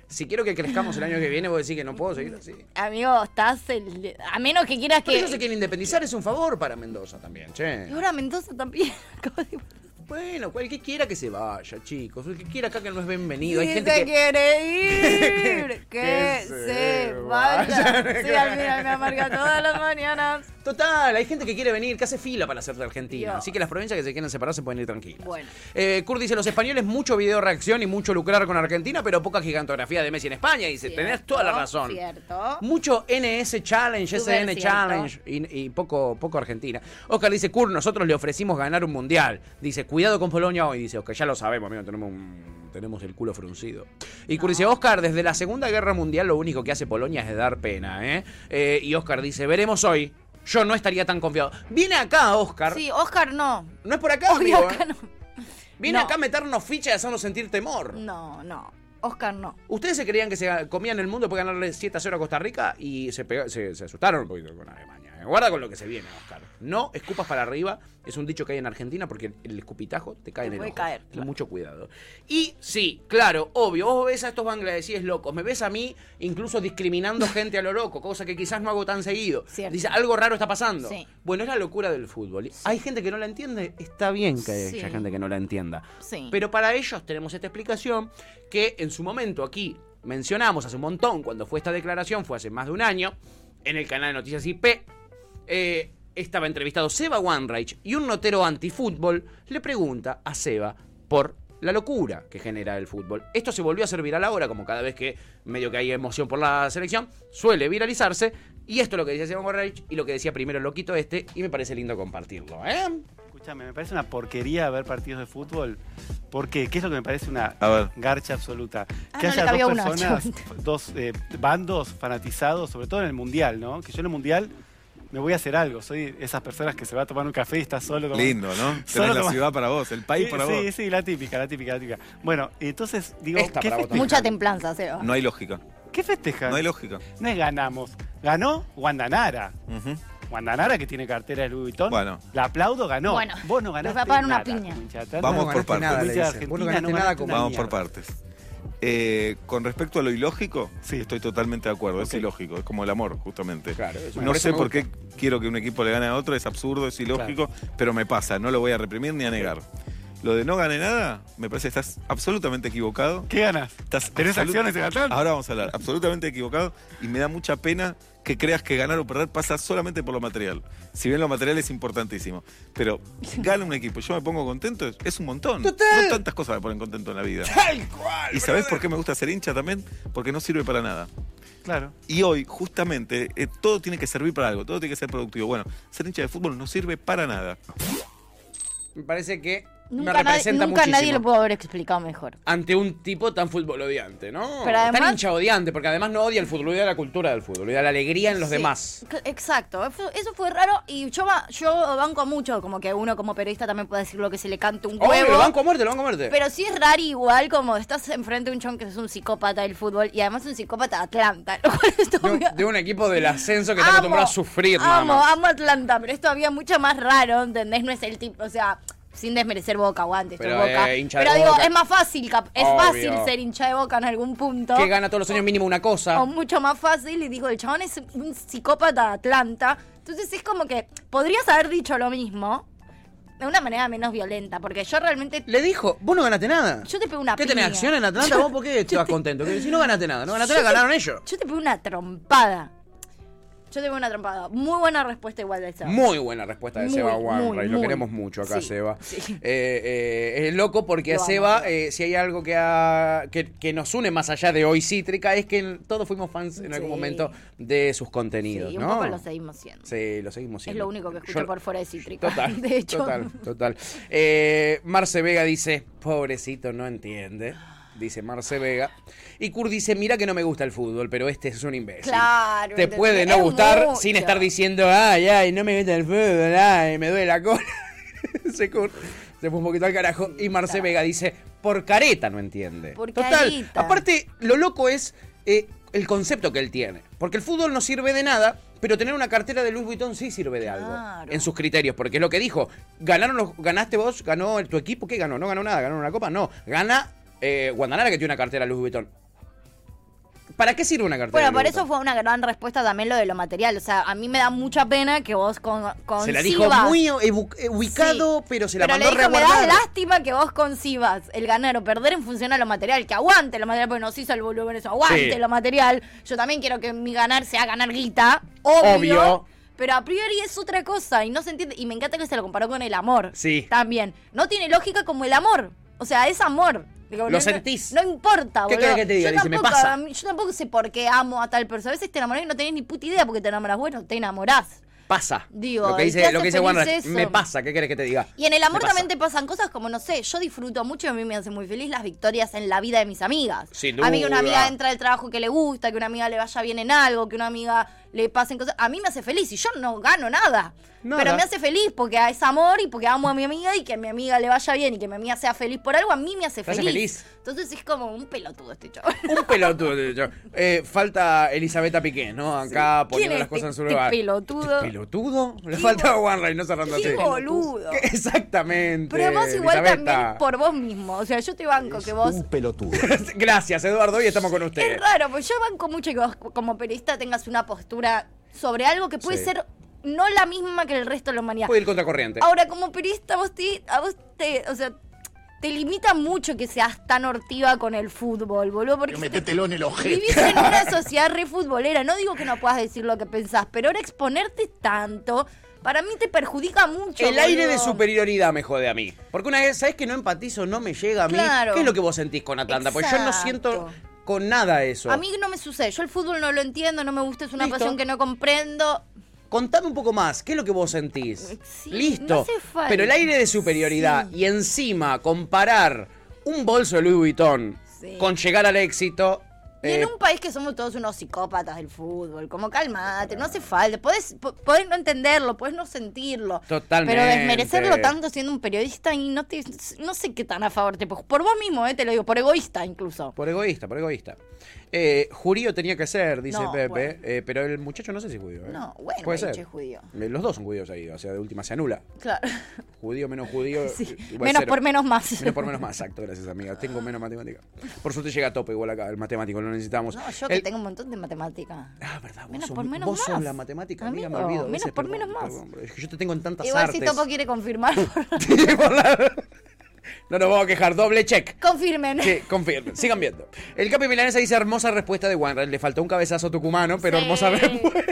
Si quiero que crezcamos el año que viene, vos decís que no puedo seguir así. amigo, estás el- a menos que quieras Por que eso se quiere independizar, es un favor para Mendoza también, che. y ahora Mendoza también. Bueno, cualquier quiera que se vaya, chicos. El que quiera acá que no es bienvenido. Hay Si gente se que... quiere ir, que, que se, se vaya. vaya. Sí, al final me amarga todas las mañanas. Total, hay gente que quiere venir, que hace fila para hacer de Argentina. Dios. Así que las provincias que se quieren separar se pueden ir tranquilas. Bueno. Eh, Kurt dice, los españoles mucho video reacción y mucho lucrar con Argentina, pero poca gigantografía de Messi en España. Dice, tenés toda la razón. Cierto. Mucho NS Challenge, Súper SN cierto. Challenge y, y poco, poco Argentina. Oscar dice, Kurt, nosotros le ofrecimos ganar un mundial. Dice, cuidado con Polonia hoy. Dice, Oscar, ya lo sabemos, amigo, tenemos, un- tenemos el culo fruncido. Y Kurt dice, Oscar, desde la Segunda Guerra Mundial lo único que hace Polonia es dar pena, ¿eh? Eh, y Oscar dice, veremos hoy. Yo no estaría tan confiado. Viene acá, Oscar. Sí, Oscar no. No es por acá, Obvio, amigo, acá ¿eh? no. Viene No. acá a meternos ficha y hacernos sentir temor. No, no. Oscar no. Ustedes se creían que se comían el mundo por ganarle 7 a 0 a Costa Rica y se, pega- se, se asustaron un poquito con Alemania. ¿eh? Guarda con lo que se viene, Oscar. No escupas para arriba. Es un dicho que hay en Argentina porque el escupitajo te cae en el puede ojo. caer, mucho cuidado. Y sí, claro, obvio. Vos ves a estos bangladesíes locos. Me ves a mí incluso discriminando gente a lo loco, cosa que quizás no hago tan seguido. Cierto. Dice, algo raro está pasando. Sí. Bueno, es la locura del fútbol. Hay gente que no la entiende. Está bien que Sí. haya gente que no la entienda. Pero para ellos tenemos esta explicación que en su momento aquí mencionamos hace un montón cuando fue esta declaración, fue hace más de un año, en el canal de Noticias IP. eh, estaba entrevistado Seba Wanreich y un notero antifútbol le pregunta a Seba por la locura que genera el fútbol. Esto se volvió a hacer viral ahora, como cada vez que medio que hay emoción por la selección, suele viralizarse. Y esto es lo que decía Seba Wanreich y lo que decía primero el loquito este, y me parece lindo compartirlo, ¿eh? Escúchame, me parece una porquería ver partidos de fútbol. ¿Por qué? ¿Qué es lo que me parece una A ver. garcha absoluta? Ah, que no haya dos personas, dos eh, bandos fanatizados, sobre todo en el mundial, ¿no? Que yo en el mundial me voy a hacer algo. Soy esas personas que se va a tomar un café y está solo. tomando- Lindo, ¿no? Solo Tenés la ciudad para vos, el país Sí, para sí, vos. Sí, la típica, la típica, la típica. Bueno, entonces digo, Esta ¿qué, para vos festejan? Mucha templanza, Seba. No hay lógica. ¿qué festejan? No hay lógica. No es ganamos. Ganó Guandanara. Guandanara que tiene cartera de Louis Vuitton. Bueno. La aplaudo, ganó. Bueno, Vos no les ganaste voy a pagar una nada, piña. Vamos por partes. nada, Vos no ganaste nada Vamos por partes. Eh, con respecto a lo ilógico, estoy totalmente de acuerdo. Es ilógico, es como el amor, justamente. eso- no sé por qué quiero que un equipo le gane a otro, es absurdo, es ilógico, pero me pasa, no lo voy a reprimir ni a negar. Lo de no gane nada, me parece que estás absolutamente equivocado. ¿Qué ganas? Estás ¿Tenés acciones en Atlanta? Ahora vamos a hablar. Absolutamente equivocado y me da mucha pena que creas que ganar o perder pasa solamente por lo material. Si bien lo material es importantísimo. Pero gana un equipo, yo me pongo contento, es- un montón. No tantas cosas me ponen contento en la vida. Tal cual. ¿Y sabés por qué me gusta ser hincha también? Porque no sirve para nada. Claro. Y hoy, justamente, eh, todo tiene que servir para algo, todo tiene que ser productivo. Bueno, ser hincha de fútbol no sirve para nada. Me parece que Nunca, nadie, nunca nadie lo pudo haber explicado mejor. ante un tipo tan fútbol odiante, ¿no? Pero además- tan hincha odiante, porque además no odia el fútbol, odia la cultura del fútbol, odia la alegría en los Sí, demás. Exacto, eso eso fue raro y yo, yo banco mucho, como que uno como periodista también puede decir lo que se le cante un Obvio, huevo. lo banco a muerte, lo banco a muerte. Pero sí es raro igual como estás enfrente de un chon que es un psicópata del fútbol y además un psicópata de Atlanta. lo cual es de, un, todavía- de un equipo del ascenso que está Amo, acostumbrado a sufrir nada Amo, más. amo Atlanta, pero es todavía mucho más raro, ¿entendés? No es el tipo, o sea, sin desmerecer Boca, aguante, Pero, Boca. eh, pero digo, Boca. es más fácil, es Obvio. fácil ser hincha de Boca en algún punto. Que gana todos los años mínimo una cosa. O mucho más fácil, y dijo, el chabón es un psicópata de Atlanta. Entonces es como que podrías haber dicho lo mismo de una manera menos violenta, porque yo realmente... Le dijo, vos no ganaste nada. Yo te pego una ¿Qué tenés piña. acción en Atlanta? ¿Vos por qué estabas contento? Que si no ganaste nada, no ganaste nada, te- ganaron ellos. Yo te pego una trompada. Yo te pego una trompada. Muy buena respuesta igual de esa. Muy buena respuesta de Muy, Seba Wanray, lo muy. queremos mucho acá, Sí, Seba. sí. Eh, eh, es loco porque Lo a Seba, Seba. eh, si hay algo que, ha- que, que nos une más allá de hoy Cítrica, es que todos fuimos fans en algún momento de sus contenidos, Sí, un ¿no? poco lo seguimos siendo. Sí, lo seguimos Es siendo. lo único que escucho Yo- por fuera de Cítrica. Total, de hecho. total, total. Marce Vega dice, pobrecito, no entiende. Dice Marce Vega. Y Kurt dice, mira que no me gusta el fútbol, pero este es un imbécil. Claro. Te puede no gustar mucho. sin estar diciendo, ay, ay, no me gusta el fútbol, ay, me duele la cola. se, Kurt se fue un poquito al carajo. Y Marce Vega dice, por careta no entiende. Por Total. Aparte, lo loco es eh, el concepto que él tiene. Porque el fútbol no sirve de nada, pero tener una cartera de Louis Vuitton sí sirve de algo. Claro. En sus criterios. Porque es lo que dijo. Ganaron los, ganaste vos, ganó el- tu equipo, ¿qué ganó? No ganó nada, ganó una copa. No, gana eh, Guandanara que tiene una cartera Louis Vuitton. ¿Para qué sirve una cartera? Bueno, por eso fue una gran respuesta también lo de lo material. O sea, a mí me da mucha pena que vos con, Se la dijo concibas- muy eh, ubicado, pero se la Pero mandó le dijo, me da lástima que vos concibas el ganar o perder en función a lo material, que aguante lo material, porque nos hizo el boludo en eso, aguante Sí. lo material. Yo también quiero que mi ganar sea ganar guita, obvio. Obvio. Pero a priori es otra cosa y no se entiende. Y me encanta que se lo comparó con el amor. Sí. También. No tiene lógica como el amor. O sea, es amor. Digo, Lo no- sentís. No, importa, ¿Qué boludo. querés que te diga? Yo me tampoco, pasa. a mí- yo tampoco sé por qué amo a tal persona. A veces te enamorás y no tenés ni puta idea porque te enamoras. Bueno, te enamorás. Pasa. Digo, lo que ¿y dice, qué lo que eso? me pasa, ¿qué querés que te diga? Y en el amor también te pasan cosas como, no sé, yo disfruto mucho y a mí me hace muy feliz las victorias en la vida de mis amigas. Sin A mí que una duda. amiga entra al trabajo que le gusta, que una amiga le vaya bien en algo, que una amiga le pasen cosas. A mí me hace feliz y yo no gano nada. Nada. Pero me hace feliz porque es amor y porque amo a mi amiga y que a mi amiga le vaya bien y que mi amiga sea feliz por algo, a mí me hace Te hace feliz. feliz. Entonces es como un pelotudo este chaval. Un pelotudo. de hecho. Eh, falta Elisabetta Piqué, ¿no? Acá ¿Quién poniendo las cosas en su este lugar. pelotudo? ¿Pelotudo? Le falta a Juan Rey, no cerrando Qué así. boludo. ¿Qué? Exactamente. Pero vos igual también por vos mismo. O sea, yo te banco que vos pelotudo. Gracias, Eduardo, y estamos con usted. Es raro, pues yo banco mucho que vos como periodista tengas una postura sobre algo que puede Sí. ser no la misma que el resto de la humanidad. Puede ir contracorriente. Ahora, como periodista, vos te, a vos te, o sea, te limita mucho que seas tan hortiva con el fútbol, boludo. Porque Métetelo en el ojete. vivís en una sociedad re futbolera. No digo que no puedas decir lo que pensás, pero ahora exponerte tanto, para mí te perjudica mucho. El aire de superioridad me jode a mí. Porque una vez, ¿sabes que no empatizo? No me llega a mí. Claro. ¿Qué es lo que vos sentís con Atlanta? Pues yo no Exacto. siento con nada eso. A mí no me sucede. Yo el fútbol no lo entiendo, no me gusta, es una Listo. pasión que no comprendo. Contame un poco más, ¿qué es lo que vos sentís? Listo. no hace falta. Pero el aire de superioridad y encima comparar un bolso de Louis Vuitton Sí. con llegar al éxito. Y eh, en un país que somos todos unos psicópatas del fútbol, como calmate, no hace falta. Podés, po- podés no entenderlo, podés no sentirlo. Totalmente. Pero desmerecerlo tanto siendo un periodista y no te, no sé qué tan a favor te. Por vos mismo, eh, te lo digo, por egoísta incluso. Por egoísta, por egoísta. Eh, jurío tenía que ser, dice No, Pepe, bueno. eh, pero el muchacho no sé si es judío. ¿eh? No, bueno, Puede ser. es judío. Eh, Los dos son judíos ahí, o sea, de última se anula. Claro. Judío menos judío. Sí. Menos cero. por menos más. Menos por menos más, exacto, gracias amiga. Tengo menos matemática. Por suerte llega a tope igual acá, el matemático, lo necesitamos. No, yo El- que tengo un montón de matemática. Ah, verdad, Menos sos- por menos vos más. sos la matemática, amiga, me Amigo, olvido. a menos veces, por perdón, menos más. perdón, es que yo te tengo en tantas Igual artes. si Topo quiere confirmar, No nos vamos a quejar, doble check. confirmen. Sí, confirmen, sigan viendo. El Capi Milanesa dice hermosa respuesta de Weinreich. Le faltó un cabezazo tucumano, pero Sí. hermosa respuesta.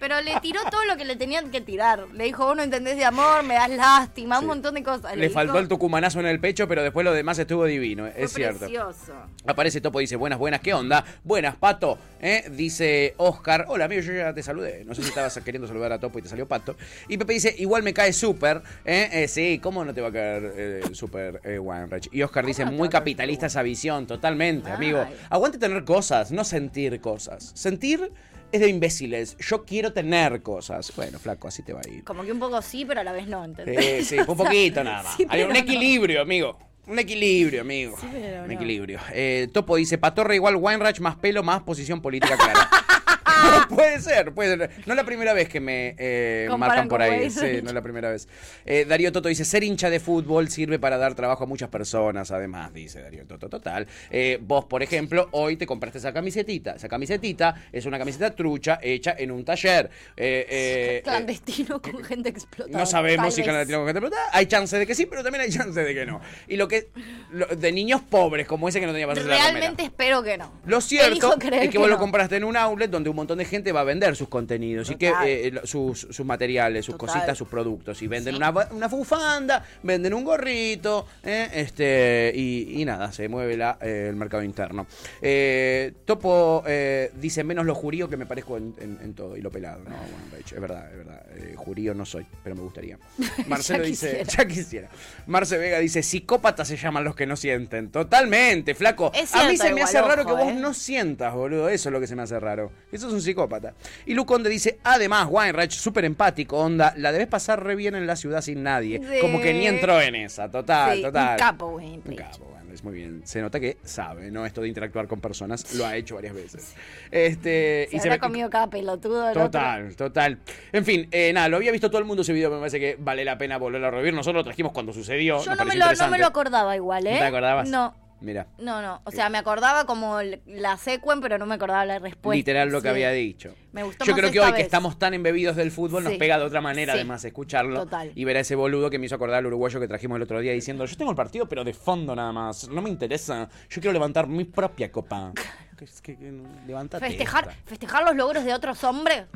Pero le tiró todo lo que le tenían que tirar. Le dijo, vos no entendés de amor, me das lástima, un montón de cosas. Le faltó dijo, el tucumanazo en el pecho, pero después lo demás estuvo divino, fue es cierto. precioso. Aparece Topo, dice, buenas, buenas, ¿qué onda? Buenas, Pato. ¿eh? Dice Oscar, hola amigo, yo ya te saludé. No sé si estabas queriendo saludar a Topo y te salió Pato. Y Pepe dice, igual me cae súper. ¿eh? Eh, sí, ¿cómo no te va a caer eh, súper eh, Weinreich? Y Oscar dice, muy capitalista esa visión, totalmente, amigo. Aguante tener cosas, no sentir cosas. Sentir es de imbéciles. Yo quiero tener cosas. Bueno, flaco, así te va a ir. Como que un poco sí, pero a la vez no, ¿entendés? Sí, sí, un poquito nada más. Sí, Hay un no. equilibrio, amigo. Un equilibrio, amigo. pero un no. equilibrio. Eh, Topo dice, Patorre igual Weinreich, más pelo, más posición política clara. puede ser, puede ser. No es la primera vez que me eh, marcan por ahí. Sí, no es la primera vez. Eh, Darío Toto dice, ser hincha de fútbol sirve para dar trabajo a muchas personas, además, dice Darío Toto. Total. Eh, vos, por ejemplo, hoy te compraste esa camisetita. Esa camisetita es una camiseta trucha hecha en un taller. Eh, Clandestino con gente explotada. no sabemos si clandestino con gente explotada. Hay chance de que sí, pero también hay chance de que no. Y lo que. lo- de niños pobres, como ese que no tenía para hacer la. Realmente espero que no. Lo cierto es que, vos que lo no. compraste en un outlet donde un montón de gente va a vender sus contenidos y que eh, sus, sus materiales, sus Total. cositas, sus productos. Y venden Sí. una, una bufanda, venden un gorrito, eh, este y, y nada, se mueve la, eh, el mercado interno. Eh, Topo eh, dice menos lo jurío que me parezco en, en- en todo y lo pelado. No, bueno, de hecho, es verdad, es verdad. Jurío no soy, pero me gustaría. Marcelo Ya dice, ya quisiera. Marce Vega dice, psicópatas se llaman los que no sienten. Totalmente, flaco. A mí se me hace raro que vos no sientas, boludo. Eso es lo que se me hace raro. Eso es un psicópata. Y Luconde dice, además, Weinreich, súper empático, onda, la debes pasar re bien en la ciudad sin nadie. Sí. Como que ni entró en esa, total, Sí, total. Un capo, güey. Un capo, Weinreich, muy bien. Se nota que sabe, ¿no? Esto de interactuar con personas, lo ha hecho varias veces. Este, Se y habrá comido cada pelotudo. Total, total. En fin, eh, nada, lo había visto todo el mundo ese video, me parece que vale la pena volverlo a revivir. Nosotros lo trajimos cuando sucedió. Yo no me, lo, no me lo acordaba igual, ¿eh? ¿No te acordabas? No. Mira, No, no. O sea, me acordaba como la secuen, pero no me acordaba la respuesta. literal lo que Sí. había dicho. Me gustó Yo más creo que hoy que estamos tan embebidos del fútbol nos pega de otra manera Sí. además escucharlo Total. y ver a ese boludo que me hizo acordar al uruguayo que trajimos el otro día diciendo yo tengo el partido pero de fondo nada más, no me interesa, yo quiero levantar mi propia copa. Que- que- que- levantate Festejar, esta. festejar los logros de otros hombres.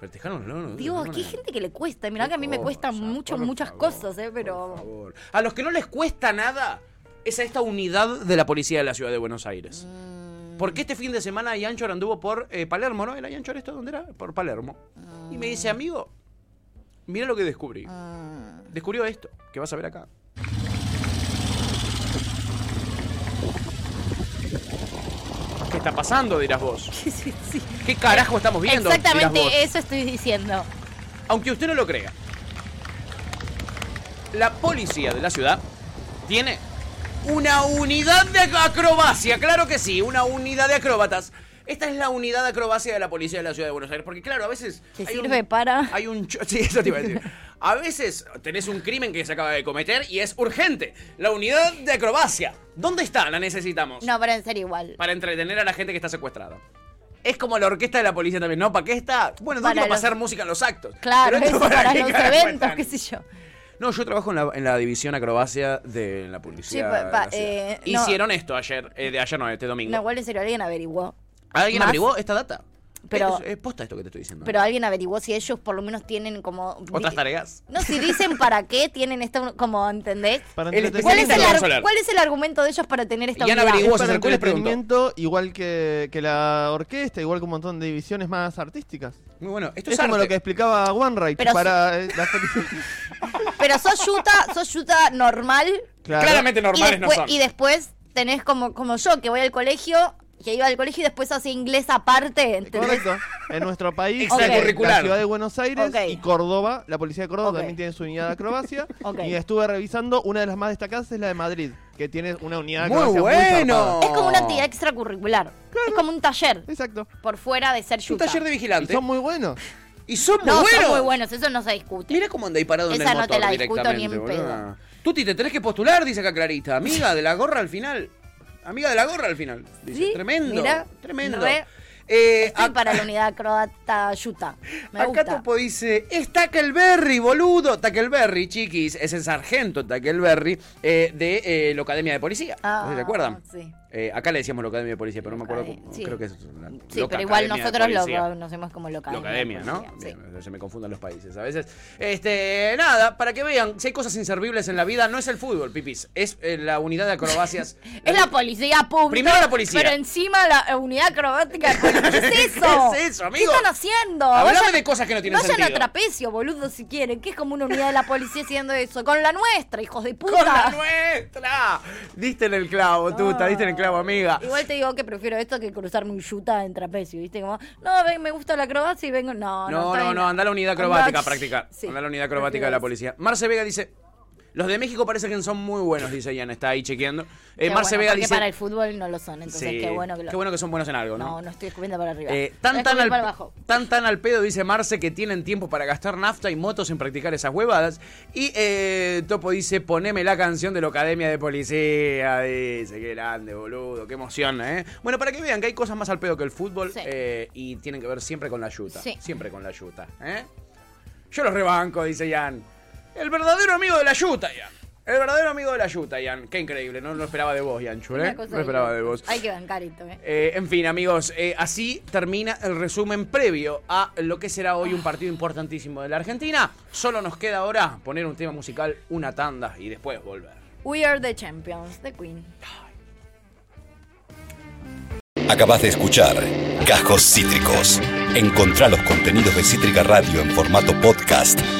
Festejaron, no, no, Digo, aquí hay gente que le cuesta. Mirá que a mí me cuestan mucho, muchas cosas, ¿eh? Pero. A los que no les cuesta nada es a esta unidad de la policía de la ciudad de Buenos Aires. Mm. Porque este fin de semana Yanchor anduvo por eh, Palermo, ¿no? ¿Era Yanchor esto? ¿Dónde era? Por Palermo. Y me dice, amigo, mira lo que descubrí. Mm. Descubrió esto, que vas a ver acá. ¿Qué está pasando, dirás vos? ¿Qué carajo estamos viendo? Exactamente eso estoy diciendo. Aunque usted no lo crea, la policía de la ciudad tiene una unidad de acrobacia, claro que sí, una unidad de acróbatas. Esta es la unidad de acrobacia de la policía de la ciudad de Buenos Aires, porque claro, a veces Que hay sirve un, para. hay un cho- sí, eso te iba a decir. A veces tenés un crimen que se acaba de cometer y es urgente. La unidad de acrobacia. ¿Dónde está? La necesitamos. No, en serio igual. Para entretener a la gente que está secuestrada. Es como la orquesta de la policía también, ¿no? ¿Para qué está? Bueno, no Para quiero los- pasar música en los actos. Claro, Pero eso para los eventos, qué sé yo. No, yo trabajo en la, en la división acrobacia de la publicidad. Sí, pa- pa- de la ciudad. eh, no. Hicieron esto ayer, eh, de ayer no, este domingo. No, igual en serio, alguien averiguó. ¿Alguien más- averiguó esta data? Pero- Es, es posta esto que te estoy diciendo. Pero alguien averiguó si ellos por lo menos tienen como... ¿Otras tareas? No, si dicen para qué tienen esto, como, ¿entendés? Para El entretenimiento. ¿Cuál es, el cuál es el argumento de ellos para tener esta unidad? averiguó, se para entretenimiento, igual que, que la orquesta, igual que un montón de divisiones más artísticas. Muy bueno. Esto Es, es, como arte. lo que explicaba OneRide Pero para eh, la. Pero sos yuta, sos yuta normal. Claro. Claramente normales y no después, son. Y después tenés como, como yo, que voy al colegio, que iba al colegio y después hace inglés aparte, ¿entendés? Correcto. En nuestro país, Extracurricular. la ciudad de Buenos Aires y Córdoba, la policía de Córdoba también tiene su unidad de acrobacia. Y estuve revisando, una de las más destacadas es la de Madrid, que tiene una unidad de Muy acrobacia bueno. zarpada. Es como una actividad extracurricular. Es como un taller. Exacto. Por fuera de ser Un yuta. taller de Y vigilante. son muy buenos. Y son muy no, buenos. son muy buenos, eso no se discute. Mira cómo anda ahí parado en Esa el no te motor la discuto ni en pedo. Tuti, te tenés que postular, dice acá Clarita. Amiga de la gorra al final. Amiga de la gorra al final. Dice, ¿Sí? tremendo. Tremendo. re- Eh, Estoy para la unidad croata yuta. Me acá gusta. Topo dice, es Tackleberry, boludo. Tackleberry, chiquis, es el sargento Tackleberry eh, de eh, la Academia de Policía. Ah, ¿No se acuerdan? Sí. Eh, acá le decíamos la Academia de Policía, pero no me acuerdo. Cómo- sí. Creo que es una Sí, pero igual nosotros lo Policía. conocemos como loca. La academia, ¿no? Sí. Bien, se me confunden los países a veces. Este, nada, para que vean, si hay cosas inservibles en la vida, no es el fútbol, pipis, es eh, la unidad de acrobacias. Es la policía pública. Primero la policía. Pero encima la unidad acrobática de policía. ¿Qué es eso? ¿Qué es eso, ¿Qué amigo? están haciendo? Hablame de cosas que no tienen vayan sentido. a trapecio, boludo, si quieren. Que es como una unidad de la policía haciendo eso. Con la nuestra, hijos de puta. ¡Con la nuestra! Diste en el clavo, tuta, diste en el clavo, amiga. Igual te digo que prefiero esto que cruzarme un yuta en trapecio, ¿viste? Como, no, ven, me gusta la acrobacia y vengo. No, no, No, anda a la unidad acrobática a practicar. Sí, anda a la unidad acrobática de la policía. Marce Vega dice. Los de México parece que son muy buenos, dice Ian, está ahí chequeando. Eh, Marce bueno, Vega dice. para el fútbol no lo son, entonces Sí, qué bueno que lo qué bueno que son buenos en algo, ¿no? No, no estoy escupiendo para arriba. Eh, tan, tan, al, para abajo. tan tan al pedo, dice Marce, que tienen tiempo para gastar nafta y motos en practicar esas huevadas. Y eh, Topo dice, poneme la canción de la Academia de Policía. Dice, qué grande, boludo, qué emoción, ¿eh? Bueno, para que vean que hay cosas más al pedo que el fútbol Sí. eh, y tienen que ver siempre con la yuta. Sí. Siempre con la yuta, ¿eh? Yo los rebanco, dice Ian. El verdadero amigo de la yuta, Ian. El verdadero amigo de la yuta, Ian. Qué increíble, no lo esperaba de vos, Ian Chul, ¿eh? No esperaba de vos. Hay que bancar esto, ¿eh? Eh, en fin, amigos, eh, así termina el resumen previo a lo que será hoy un partido importantísimo de la Argentina. Solo nos queda ahora poner un tema musical, una tanda y después volver. We are the champions, the queen. Acabas de escuchar Cajos Cítricos. Encontrá los contenidos de Cítrica Radio en formato podcast